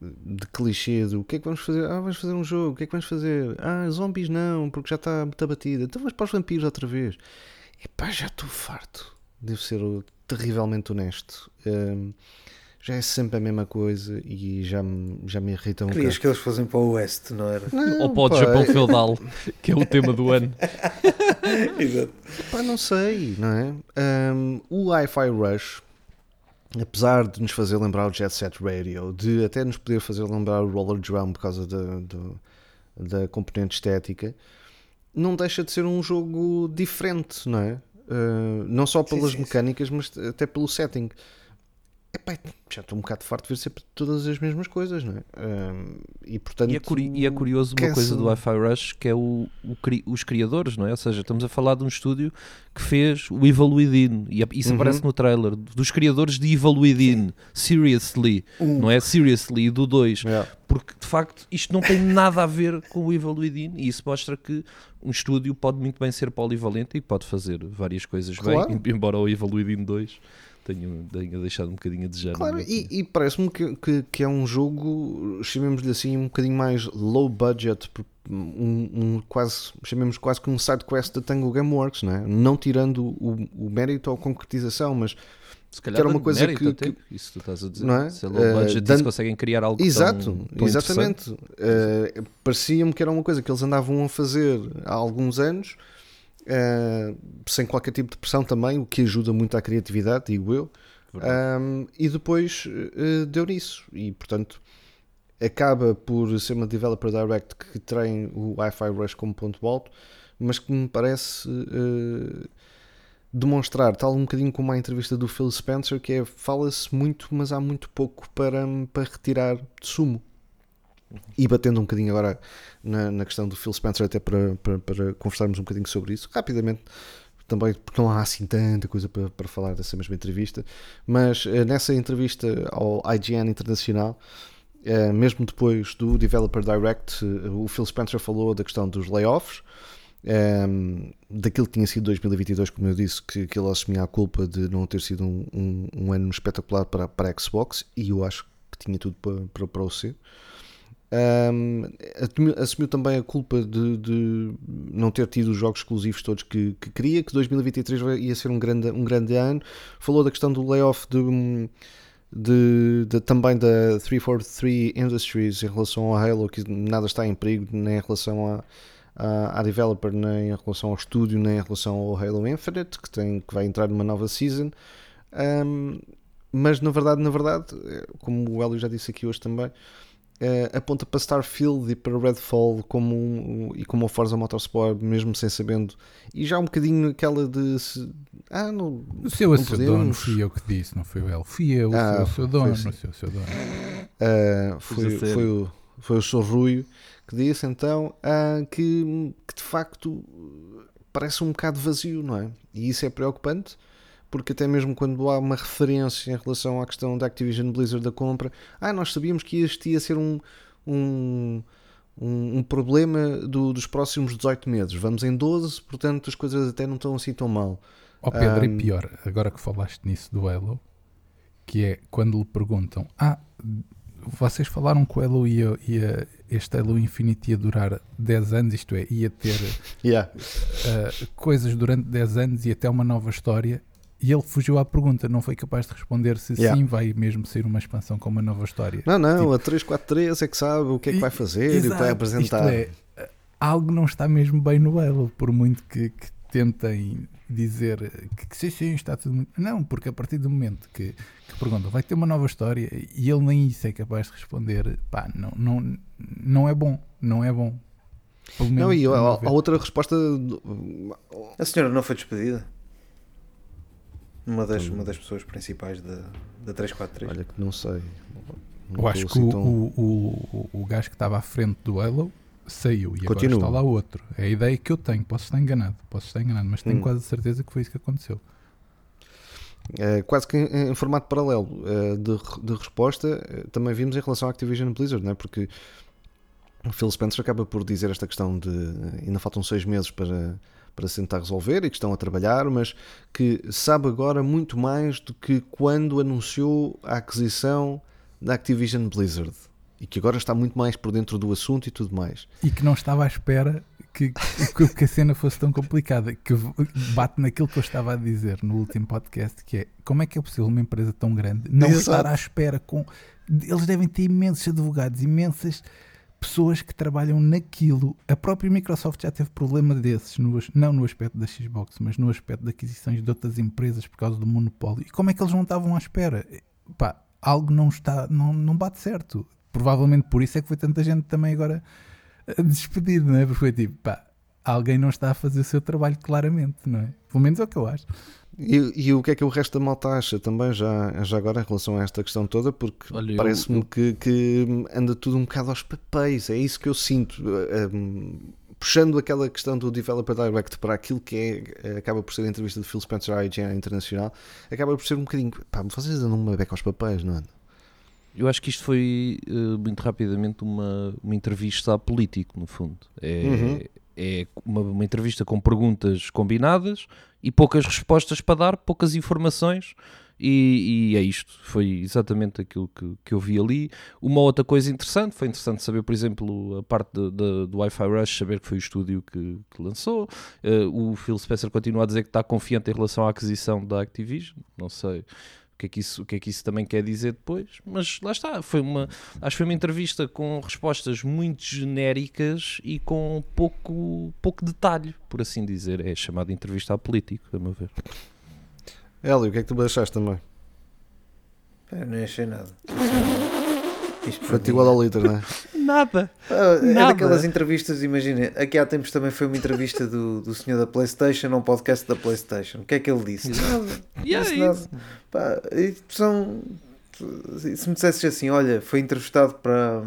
de clichê do o que é que vamos fazer? Ah, vamos fazer um jogo, o que é que vamos fazer? Ah, zombies não, porque já está muito batida. Então vamos para os vampiros outra vez. Epá, já estou farto. Devo ser terrivelmente honesto. Hum, já é sempre a mesma coisa e já me, já me irrita um Querias bocado. que eles fossem para o Oeste, não era? Ou para o Japão é- feudal, que é o tema do ano. Exato. Pá, não sei, não é? Um, o Hi-Fi Rush, apesar de nos fazer lembrar o Jet Set Radio, de até nos poder fazer lembrar o Roller Drum por causa da, do- da componente estética, não deixa de ser um jogo diferente, não é? Uh, não só pelas sim, sim. mecânicas, mas até pelo setting. Epá, já estou um bocado farto de ver sempre todas as mesmas coisas, não é? Ahm, e portanto. E é, curi- e é curioso uma coisa do Wi-Fi Rush que é o, o cri- os criadores, não é? Ou seja, estamos a falar de um estúdio que fez o Evil Within e isso Uhum. aparece no trailer dos criadores de Evil Within, Seriously, não é? Seriously, do 2, Yeah. porque de facto isto não tem nada a ver com o Evil Within e isso mostra que um estúdio pode muito bem ser polivalente e pode fazer várias coisas Claro. bem, embora o Evil Within 2 tenha, tenha deixado um bocadinho a desejar. Claro, e, e parece-me que, que, que é um jogo, chamemos-lhe assim, um bocadinho mais low budget, um, um quase, chamemos quase que um side quest da Tango Gameworks, não é? Não tirando o, o mérito ou a concretização, mas Se calhar Que era uma coisa que- até, que- isso tu estás a dizer. Não é? Se é low Eh, budget, dando- se conseguem criar algo Exato, tão, tão exatamente. Eh, Parecia-me que era uma coisa que eles andavam a fazer há alguns anos, eh, sem qualquer tipo de pressão também, o que ajuda muito à criatividade, digo eu. Um, e depois eh, deu nisso. E portanto acaba por ser uma developer direct que tem o Wi-Fi Rush como ponto alto, mas que me parece eh, demonstrar, tal um bocadinho como a entrevista do Phil Spencer, que é fala-se muito, mas há muito pouco para, para retirar de sumo. E batendo um bocadinho agora na, na questão do Phil Spencer, até para, para, para conversarmos um bocadinho sobre isso, rapidamente, também porque não há assim tanta coisa para, para falar dessa mesma entrevista, mas eh, nessa entrevista ao IGN Internacional, eh, mesmo depois do Developer Direct, eh, o Phil Spencer falou da questão dos layoffs, ehm, daquilo que tinha sido 2022, como eu disse, que, que ele assumia a culpa de não ter sido um, um, um ano espetacular para, para a Xbox, e eu acho que tinha tudo para, para, para o ser. Um, assumiu, também a culpa de, de não ter tido os jogos exclusivos todos que, que queria, que 2023 vai- ia ser um grande, um grande ano. Falou da questão do layoff de, de, de- também da 343 Industries em relação ao Halo, que nada está em perigo, nem em relação à, à, developer, nem em relação ao estúdio, nem em relação ao Halo Infinite, que, tem, que vai entrar numa nova season. Um, mas na verdade, na verdade, como o Hélio já disse aqui hoje também, eh, aponta para Starfield e para Redfall como um, e como o Forza Motorsport, mesmo sem sabendo, e já um bocadinho aquela de se, ah, não, O seu não seu dono fui eu que disse, não foi o ele. Fui eu, Ah, o seu, foi dono, assim. o seu, o seu dono. Ah, foi, foi, o, foi o Sorruio que disse então ah, que, que de facto parece um bocado vazio, não é? E isso é preocupante porque até mesmo quando há uma referência em relação à questão da Activision Blizzard da compra, ah, nós sabíamos que este ia ser um, um, um, um problema do- dos próximos 18 meses. Vamos em 12, portanto as coisas até não estão assim tão mal. Ó Pedro, Ahm. e pior, agora que falaste nisso do Halo, que é quando lhe perguntam: Ah, vocês falaram que o Halo ia, ia este Halo Infinite ia durar 10 anos, isto é, ia ter Yeah. ah, coisas durante 10 anos e até uma nova história. E ele fugiu à pergunta, não foi capaz de responder se Yeah. sim vai mesmo sair uma expansão com uma nova história. Não, não, Tipo- a 343 é que sabe o que é que vai fazer e o que vai Exato, apresentar. Isto é, algo não está mesmo bem no Halo, por muito que, que tentem dizer que, que sim, sim, está tudo muito. Não, porque a partir do momento que, que perguntam, vai ter uma nova história e ele nem isso é capaz de responder, pá, não, não, não é bom, não é bom. Pelo Não, menos e a a, outra resposta A senhora não foi despedida? Uma das, uma das pessoas principais da, da 343. Olha que não sei. Não Eu acho que o, assim tão- o, o, o gajo que estava à frente do Halo saiu e Continua. agora está lá outro. É a ideia que eu tenho, posso estar enganado, posso estar enganado, mas tenho Hum. quase certeza que foi isso que aconteceu. É, quase que em, em formato paralelo é, de, de resposta, é, também vimos em relação à Activision Blizzard, não é? porque o Phil Spencer acaba por dizer esta questão de ainda faltam seis meses para, para se tentar resolver e que estão a trabalhar, mas que sabe agora muito mais do que quando anunciou a aquisição da Activision Blizzard e que agora está muito mais por dentro do assunto e tudo mais. e que não estava à espera que, que, a cena fosse tão complicada, que bate naquilo que eu estava a dizer no último podcast, que é como é que é possível uma empresa tão grande não Exato. estar à espera com. Eles devem ter imensos advogados, imensas pessoas que trabalham naquilo. A própria Microsoft já teve problema desses, no não no aspecto da Xbox, mas no aspecto de aquisições de outras empresas por causa do monopólio. E como é que eles não estavam à espera? Pá, algo não está, não, não bate certo. Provavelmente por isso é que foi tanta gente também agora despedido, não é? Porque foi tipo, pá, alguém não está a fazer o seu trabalho claramente, não é? Pelo menos é o que eu acho. E, e o que é que o resto da malta acha também, já, já agora, em relação a esta questão toda? Porque parece-me eu- que, que anda tudo um bocado aos papéis, é isso que eu sinto. Um, puxando aquela questão do Developer Direct para aquilo que é, acaba por ser a entrevista de Phil Spencer à IGN Internacional, acaba por ser um bocadinho. Pá, vocês andam uma beca aos papéis, não é? Eu acho que isto foi eh, muito rapidamente uma, uma entrevista a político, no fundo. É, Uhum. É uma, uma entrevista com perguntas combinadas e poucas respostas para dar, poucas informações. E, e é isto, foi exatamente aquilo que, que eu vi ali. Uma outra coisa interessante, foi interessante saber, por exemplo, a parte de- de- do Wi-Fi Rush, saber que foi o estúdio que, que lançou. Eh, o Phil Spencer continua a dizer que está confiante em relação à aquisição da Activision. Não sei o que é que isso, o que é que isso também quer dizer depois, mas lá está, foi uma, acho que foi uma entrevista com respostas muito genéricas e com pouco, pouco detalhe, por assim dizer, é chamada entrevista a político, a meu ver. Hélio, o que é que tu achaste também? Eu nem achei nada. Foi-te mim- igual ao litro, não é? Nada. Ah, é Nada. daquelas entrevistas, imagina, aqui há tempos também foi uma entrevista do, do senhor da Playstation a um podcast da Playstation. O que é que ele disse? Nada. E nada. Pá, e são. Se me dissesses assim, olha, foi entrevistado para,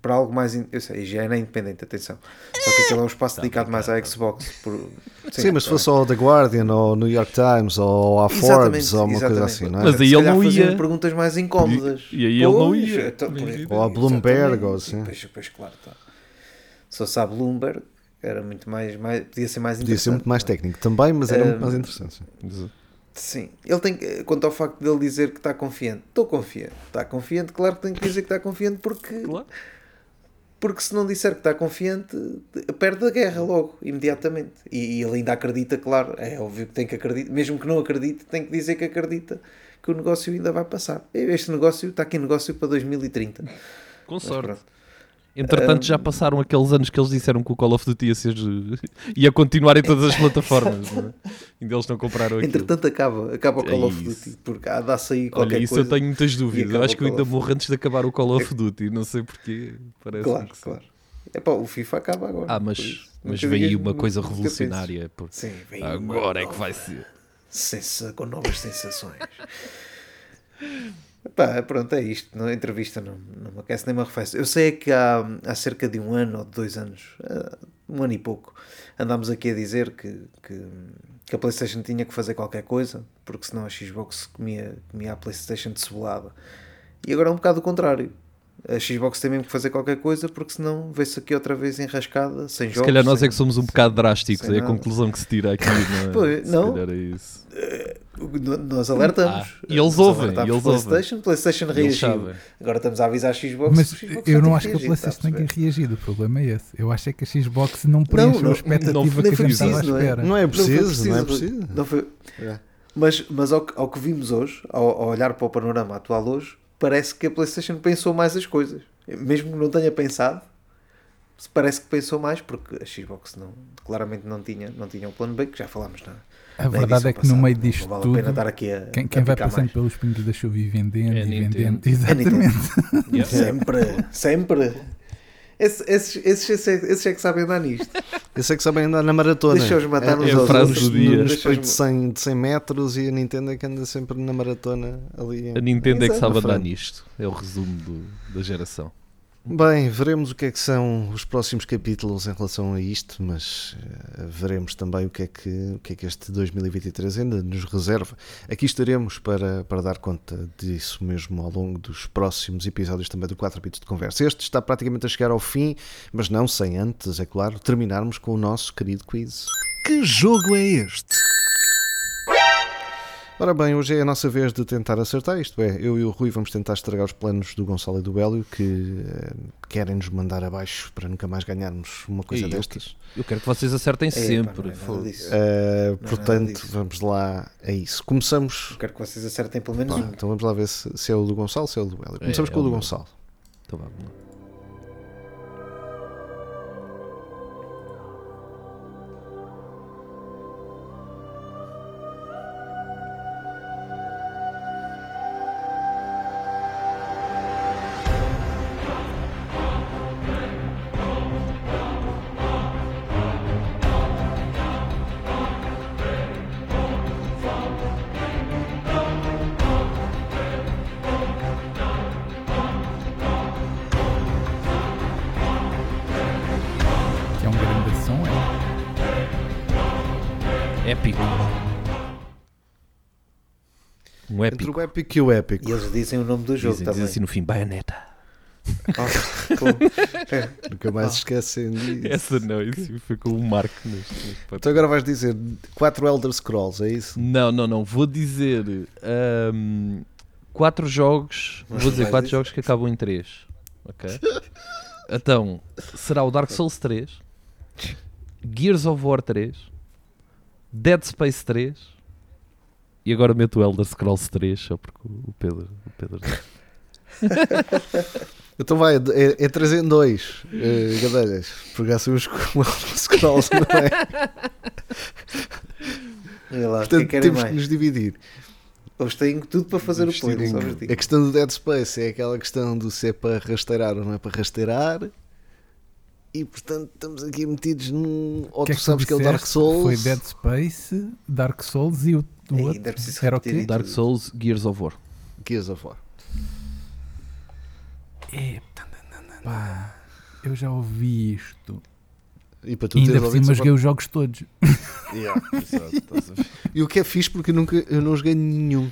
para algo mais. in- Eu sei, já é independente, atenção. Só que aquele é um espaço dedicado mais à Xbox. Por, Sim, mas se tá fosse ao The Guardian, ou ao New York Times, ou à Forbes, ou uma coisa assim, não é? Mas aí ele não ia. perguntas mais incómodas. E- aí ele não ia. então, por-. Ou a Bloomberg, ou assim. Pois, pois, claro, tá. Se fosse a Bloomberg, era muito mais, mais podia ser mais Podia ser muito mais é? técnico também, mas era muito Um, mais interessante. sim. Sim, ele tem que, quanto ao facto dele dizer que está confiante, estou confiante, está confiante, claro que tem que dizer que está confiante porque, Claro. porque se não disser que está confiante, perde a guerra logo, imediatamente. E, e ele ainda acredita, claro, é óbvio que tem que acreditar, mesmo que não acredite, tem que dizer que acredita que o negócio ainda vai passar. Este negócio está aqui negócio para 2030. Com sorte. Entretanto, já passaram aqueles anos que eles disseram que o Call of Duty ia, ser, ia continuar em todas as plataformas. não é? Ainda eles não compraram aquilo. Entretanto, acaba, acaba o Call É of. Duty, porque há dá sair qualquer Olha, isso coisa. eu tenho muitas dúvidas. Eu acho que eu ainda morro antes de acabar o Call of Duty. Não sei porquê. Parece Claro, claro. É pá, o FIFA acaba agora. Ah, mas, mas vem aí uma coisa revolucionária. Sim, vem Agora é que vai ser. sensa- com novas sensações. Pá, pronto, é isto. Na entrevista não, não me aquece nem me arrefece. Eu sei que há, há cerca de um ano ou de dois anos, ah, um ano e pouco, andámos aqui a dizer que, que, que a PlayStation tinha que fazer qualquer coisa, porque senão a Xbox comia, comia a PlayStation de cebolada. E agora é um bocado o contrário. A Xbox tem mesmo que fazer qualquer coisa, porque senão vê-se aqui outra vez enrascada, sem Se jogos. calhar nós sem- é que somos um bocado drásticos. É a conclusão que se tira aqui. Não é? Pois, Se não. calhar é isso. No- Nós alertamos. Ah, e eles ouvem, e eles ouvem. PlayStation, PlayStation Eles reagiu. Agora estamos a avisar a Xbox. Mas Xbox eu não acho que a PlayStation tenha reagido. O problema é esse. Eu acho é que a Xbox não preencheu não, a expectativa não- que nem a foi gente estava à não é? espera. Não é Não foi preciso, não é preciso. Não foi- É. Mas, mas ao, que- ao que vimos hoje, ao, ao olhar para o panorama atual hoje, parece que a PlayStation pensou mais as coisas. Mesmo que não tenha pensado, parece que pensou mais, porque a Xbox não, claramente não tinha, não tinha um plano B, que já falámos na, A verdade é que no meio Não disto vale a pena tudo, estar aqui a, quem, a quem vai passando mais. pelos pingos da chuva e vendendo É e Nintendo. vendendo, É exatamente. Sempre, sempre. Esse- Esses, esses, esses, é- esses é que sabem andar nisto. Eu sei que sabem andar na maratona. Deixa-os matar uns é aos frase outros. do dia. No Deixa-os- respeito de 100, de 100 metros e a Nintendo é que anda sempre na maratona ali. A Nintendo é que Exato. sabe andar nisto. É o resumo do- da geração. Bem, veremos o que é que são os próximos capítulos em relação a isto, mas eh, veremos também o que, é que, o que é que este 2023 ainda nos reserva. Aqui estaremos para, para dar conta disso mesmo ao longo dos próximos episódios também do 4 Bits de Conversa. Este está praticamente a chegar ao fim, mas não sem antes, é claro, terminarmos com o nosso querido quiz. Que jogo é este? Ora bem, hoje é a nossa vez de tentar acertar, isto é, eu e o Rui vamos tentar estragar os planos do Gonçalo e do Hélio que eh, querem nos mandar abaixo para nunca mais ganharmos uma coisa eu destas. Eu quero que vocês acertem Epá, sempre. não é nada disso. Uh, Não é nada portanto, disso. vamos lá a isso. Começamos. Quero que vocês acertem pelo menos Pá, um. então vamos lá ver se, se é o do Gonçalo, se é o do Hélio. Começamos É, com o é do o meu. Gonçalo. Então vamos lá. Épico e o épico. E eles dizem o nome do jogo Dizem, também. dizem assim no fim, baioneta. Ah, pô. Nunca mais se esquecem disso. Essa não, isso foi com um marco neste. neste Então agora vais dizer 4 Elder Scrolls, é isso? Não, não, não. Vou dizer ahm, quatro jogos. Mas vou dizer vais quatro dizer- jogos que acabam em três. Ok? Então, será o Dark Souls 3, Gears of War 3, Dead Space 3 e agora meto o Elder Scrolls 3 só porque o Pedro. O Pedro Então vai, é, é 3 em 2, uh, gadelhas. Porque já sabemos que o Elder Scrolls não é. Lá, o que é Portanto, que temos que mais? nos dividir. Eles têm tudo para fazer o Investir play, em-. A questão do Dead Space é aquela questão do se é para rasteirar ou não é para rasteirar. E portanto estamos aqui metidos num. Ou que é tu que sabes que é o Dark? Souls. Foi Dead Space, Dark Souls e o, outro ainda é preciso era o quê? Dark Souls, Gears of War. Gears of War. Pá, eu já ouvi isto. E para tu E ainda por cima joguei os jogos todos. Yeah. E o que é fixe porque eu, nunca, eu não joguei nenhum.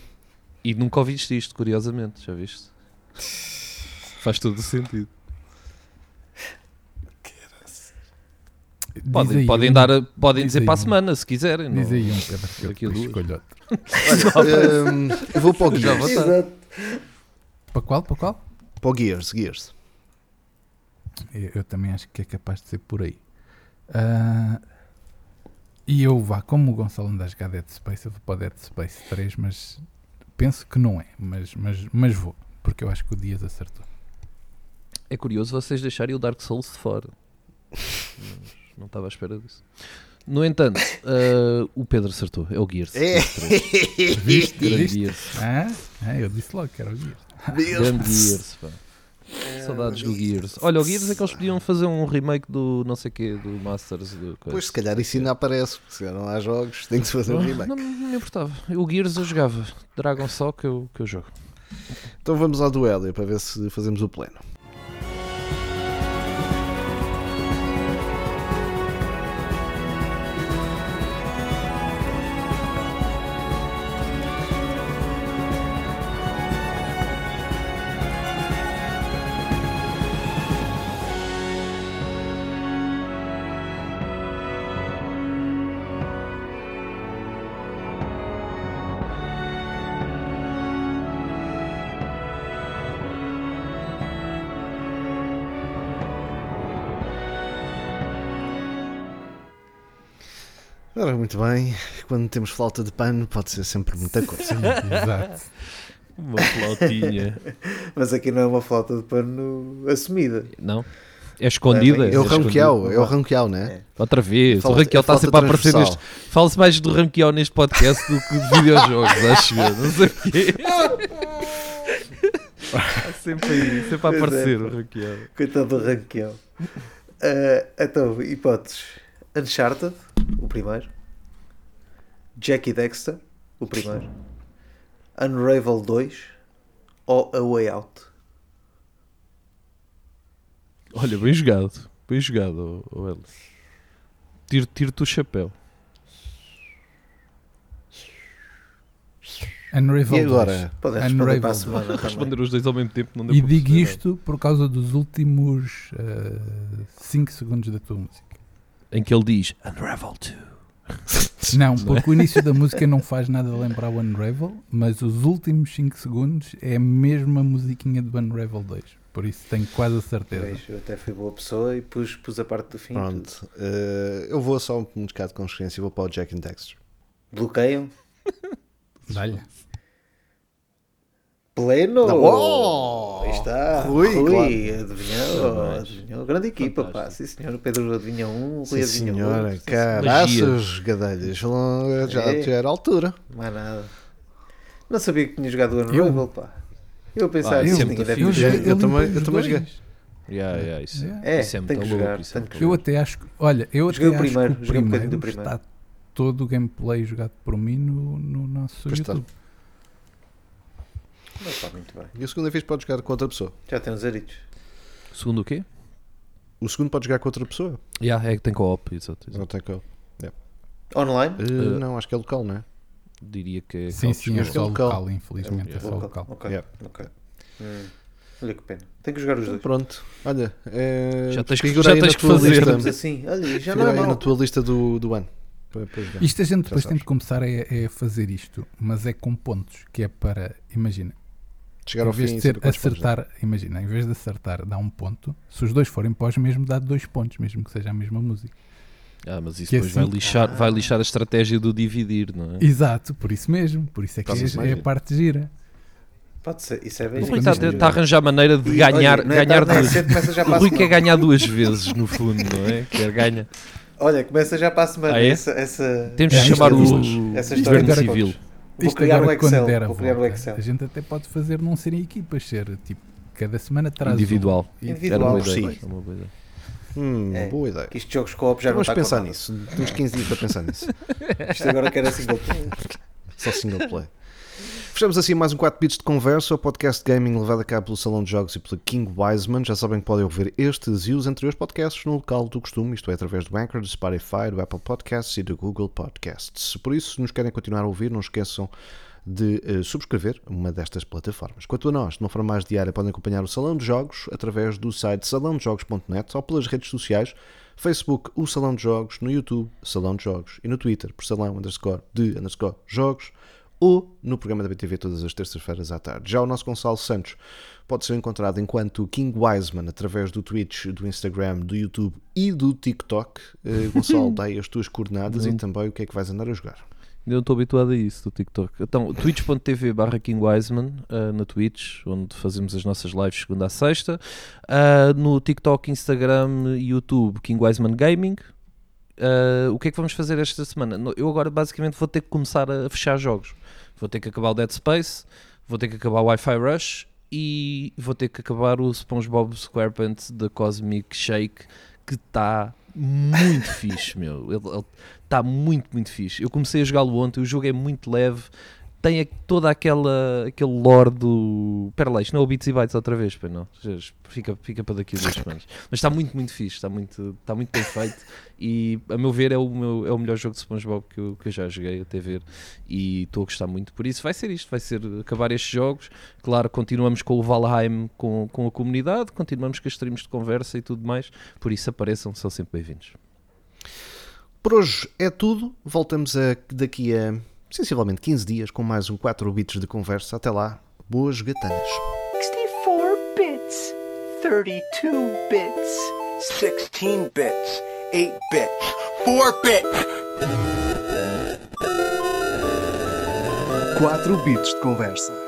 E nunca ouviste isto, curiosamente, já viste? Faz todo o sentido. Podem, aí podem, um, dar, podem diz dizer aí para a um. semana, se quiserem. Diz não- aí um, Pedro. que eu Daqui a depois duas. escolho outro. Olha, hum, eu vou para o Gears. Exato. Para qual? Para qual? Para o Gears, Gears. Eu, eu também acho que é capaz de ser por aí. Ah, e eu vá, como o Gonçalo anda a jogar Dead Space, eu vou para o Dead Space 3, mas penso que não é. Mas, mas, mas vou, porque eu acho que o Dias acertou. É curioso vocês deixarem o Dark Souls de fora. Não estava à espera disso. No entanto, ah, o Pedro acertou. É o Gears. É. Viste? Grande Viste? Gears. Ah, ah, eu disse logo que era o Dias. Grande Gears, pá. Saudades do Gears. Olha, o Gears é que eles podiam fazer um remake do não sei quê, do Masters. Do coisa. Pois, se calhar isso ainda aparece. porque Se não há jogos, tem que se fazer um remake. Não, não me importava. O Gears eu jogava. Dragon só que eu, que eu jogo. Então vamos ao duelo para ver se fazemos o pleno. Muito bem. Quando temos falta de pano, pode ser sempre muita coisa. Exato. Uma flautinha. Mas aqui não é uma flauta de pano assumida. não? É escondida? É o escondida. ranqueal, é o ranqueal, não é? Outra vez. Falta- o Raquel é está sempre a aparecer neste. Fala-se mais do Raquel neste podcast do que de videojogos, acho eu. Não sei porquê. Está sempre aí, sempre a é, aparecer o Raquel. Coitado do Ranquiel. Ah, então, hipóteses: Uncharted, o primeiro. Jackie Dexter, o primeiro. Unravel 2 ou A Way Out. Olha, bem jogado. Bem jogado, oh, oh. Tiro- Tiro-te o chapéu. Unravel E agora? Podem responder para a Unravel. semana. Responder os dois ao mesmo tempo não deu 2. E digo isto por causa dos últimos 5 segundos da tua música. Em que ele diz Unravel 2. Não, porque o início da música não faz nada lembrar o Unravel, mas os últimos 5 segundos é a mesma musiquinha do Unravel 2. Por isso tenho quase a certeza. Vejo, eu até fui boa pessoa e pus, pus a parte do fim. Pronto. eh, eu vou só um bocado de consciência e vou para o Jack and Dexter. Bloqueiam. Dá-lhe. Pleno! Oh! Aí está. Rui, Rui, claro. adivinhou, adivinhou. Grande equipa, pá. Fantástico. Sim, senhor. O Pedro adivinha um, o Rui Sim, adivinha senhora. outro. Caraças, gadelhas. Já, É. já era a altura. Mais nada. Não sabia que tinha jogado o Unravel, pá. Eu pensava Ah, isso é deve fixe. ter Eu jogado. também- eu também joguei. Yeah, yeah, isso, Yeah. É, isso é tem muito que louco. jogar, isso é Eu até acho que, olha, eu até Joguei o acho primeiro, que o joguei um primeiro, bocadinho do primeiro. está todo o gameplay jogado por mim no, no nosso Pois está. YouTube. Mas está muito bem. E a segunda vez pode jogar com outra pessoa. Já tem uns aritos. Segundo o quê? O segundo pode jogar com outra pessoa. Yeah, é que tem co-op. Exato, exato. Não tem que- Online? Eh, Eh, não, acho que é local, não é? Diria que é. Sim, sim, é só Local. local, infelizmente, é só local. Ok, Yeah. ok. Hum, Olha que pena. Tenho que jogar os dois. Pronto, olha. eh, Já tens que- já tens que fazer. lista. Assim. Olha, já não é na tua lista do, do ano. Para- para jogar. Isto a gente Já depois tem de começar a, é fazer isto, mas é com pontos, que é para, imagina, Chegar em ao vez fim de ser quantos pontos acertar, imagina, em vez de acertar, dá um ponto, se os dois forem pós mesmo, dá dois pontos, mesmo que seja a mesma música. Ah, mas isso Que depois assim- vai, lixar, vai lixar a estratégia do dividir, não é? Exato, por isso mesmo, por isso é que é, é a parte gira. Pode ser. Isso é O bem. Rui Sim, está sim. a arranjar maneira de E, ganhar, olha, é ganhar tarde duas. cedo, começa já O Rui quer ganhar duas vezes, no fundo, não é? Quer ganhar. Olha, começa já para a semana. Ah, é? essa, essa, Temos É, de isto chamar é o o história governo civil. Vou Isto criar agora, um Excel. quando der a Vou criar um volta, Excel. a gente até pode fazer não serem equipas, ser tipo, cada semana traz um. Individual. E- Individual. Era uma Sim. uma boa ideia. Hum, É. boa ideia. Que isto de jogos co-op já não Vamos está pensar contado. nisso. Temos 15 dias para pensar nisso. Isto agora quer assim single player. Só single play. Fechamos assim mais um 4 bits de conversa, o podcast gaming levado a cabo pelo Salão de Jogos e pelo King Wiseman. Já sabem que podem ouvir estes e os anteriores podcasts no local do costume, isto é, através do Anchor, do Spotify, do Apple Podcasts e do Google Podcasts. Por isso, se nos querem continuar a ouvir, não esqueçam de eh, subscrever uma destas plataformas. Quanto a nós, de uma forma mais diária, podem acompanhar o Salão de Jogos através do site salãodejogos.net ou pelas redes sociais, Facebook, o Salão de Jogos, no YouTube, Salão de Jogos e no Twitter, por salão underscore de underscore jogos ou no programa da BTV todas as terças-feiras à tarde. Já o nosso Gonçalo Santos pode ser encontrado enquanto King Wiseman através do Twitch, do Instagram, do YouTube e do TikTok. Eh, Gonçalo, dá aí as tuas coordenadas e também o que é que vais andar a jogar. Ainda não estou habituado a isso do TikTok. Então, twitch.tv barra King Wiseman uh, na Twitch, onde fazemos as nossas lives segunda a sexta. Uh, no TikTok, Instagram e YouTube, King Wiseman Gaming. Uh, o que é que vamos fazer esta semana? Eu agora basicamente vou ter que começar a fechar jogos. Vou ter que acabar o Dead Space, vou ter que acabar o Wi-Fi Rush e vou ter que acabar o SpongeBob SquarePants da Cosmic Shake que está muito fixe, meu. Está muito, muito fixe. Eu comecei a jogá-lo ontem, o jogo é muito leve, tem toda aquela aquele lore do. Pera lá, isto não é o Bits e Bytes outra vez, pois não. Fica, fica para daqui a duas semanas. Mas está muito, muito fixe, está muito, está muito bem feito e, a meu ver, é o, meu, é o melhor jogo de SpongeBob que eu, que eu já joguei até ver e estou a gostar muito. Por isso, vai ser isto: vai ser acabar estes jogos. Claro, continuamos com o Valheim com, com a comunidade, continuamos com as streams de conversa e tudo mais. Por isso, apareçam, são sempre bem-vindos. Por hoje é tudo. Voltamos a, daqui a sensivelmente 15 dias com mais um 4 bits de conversa. Até lá, boas gatanas. 64 bits, 32 bits. 16 bits, 8 bits, 4 bits. 4 bits de conversa.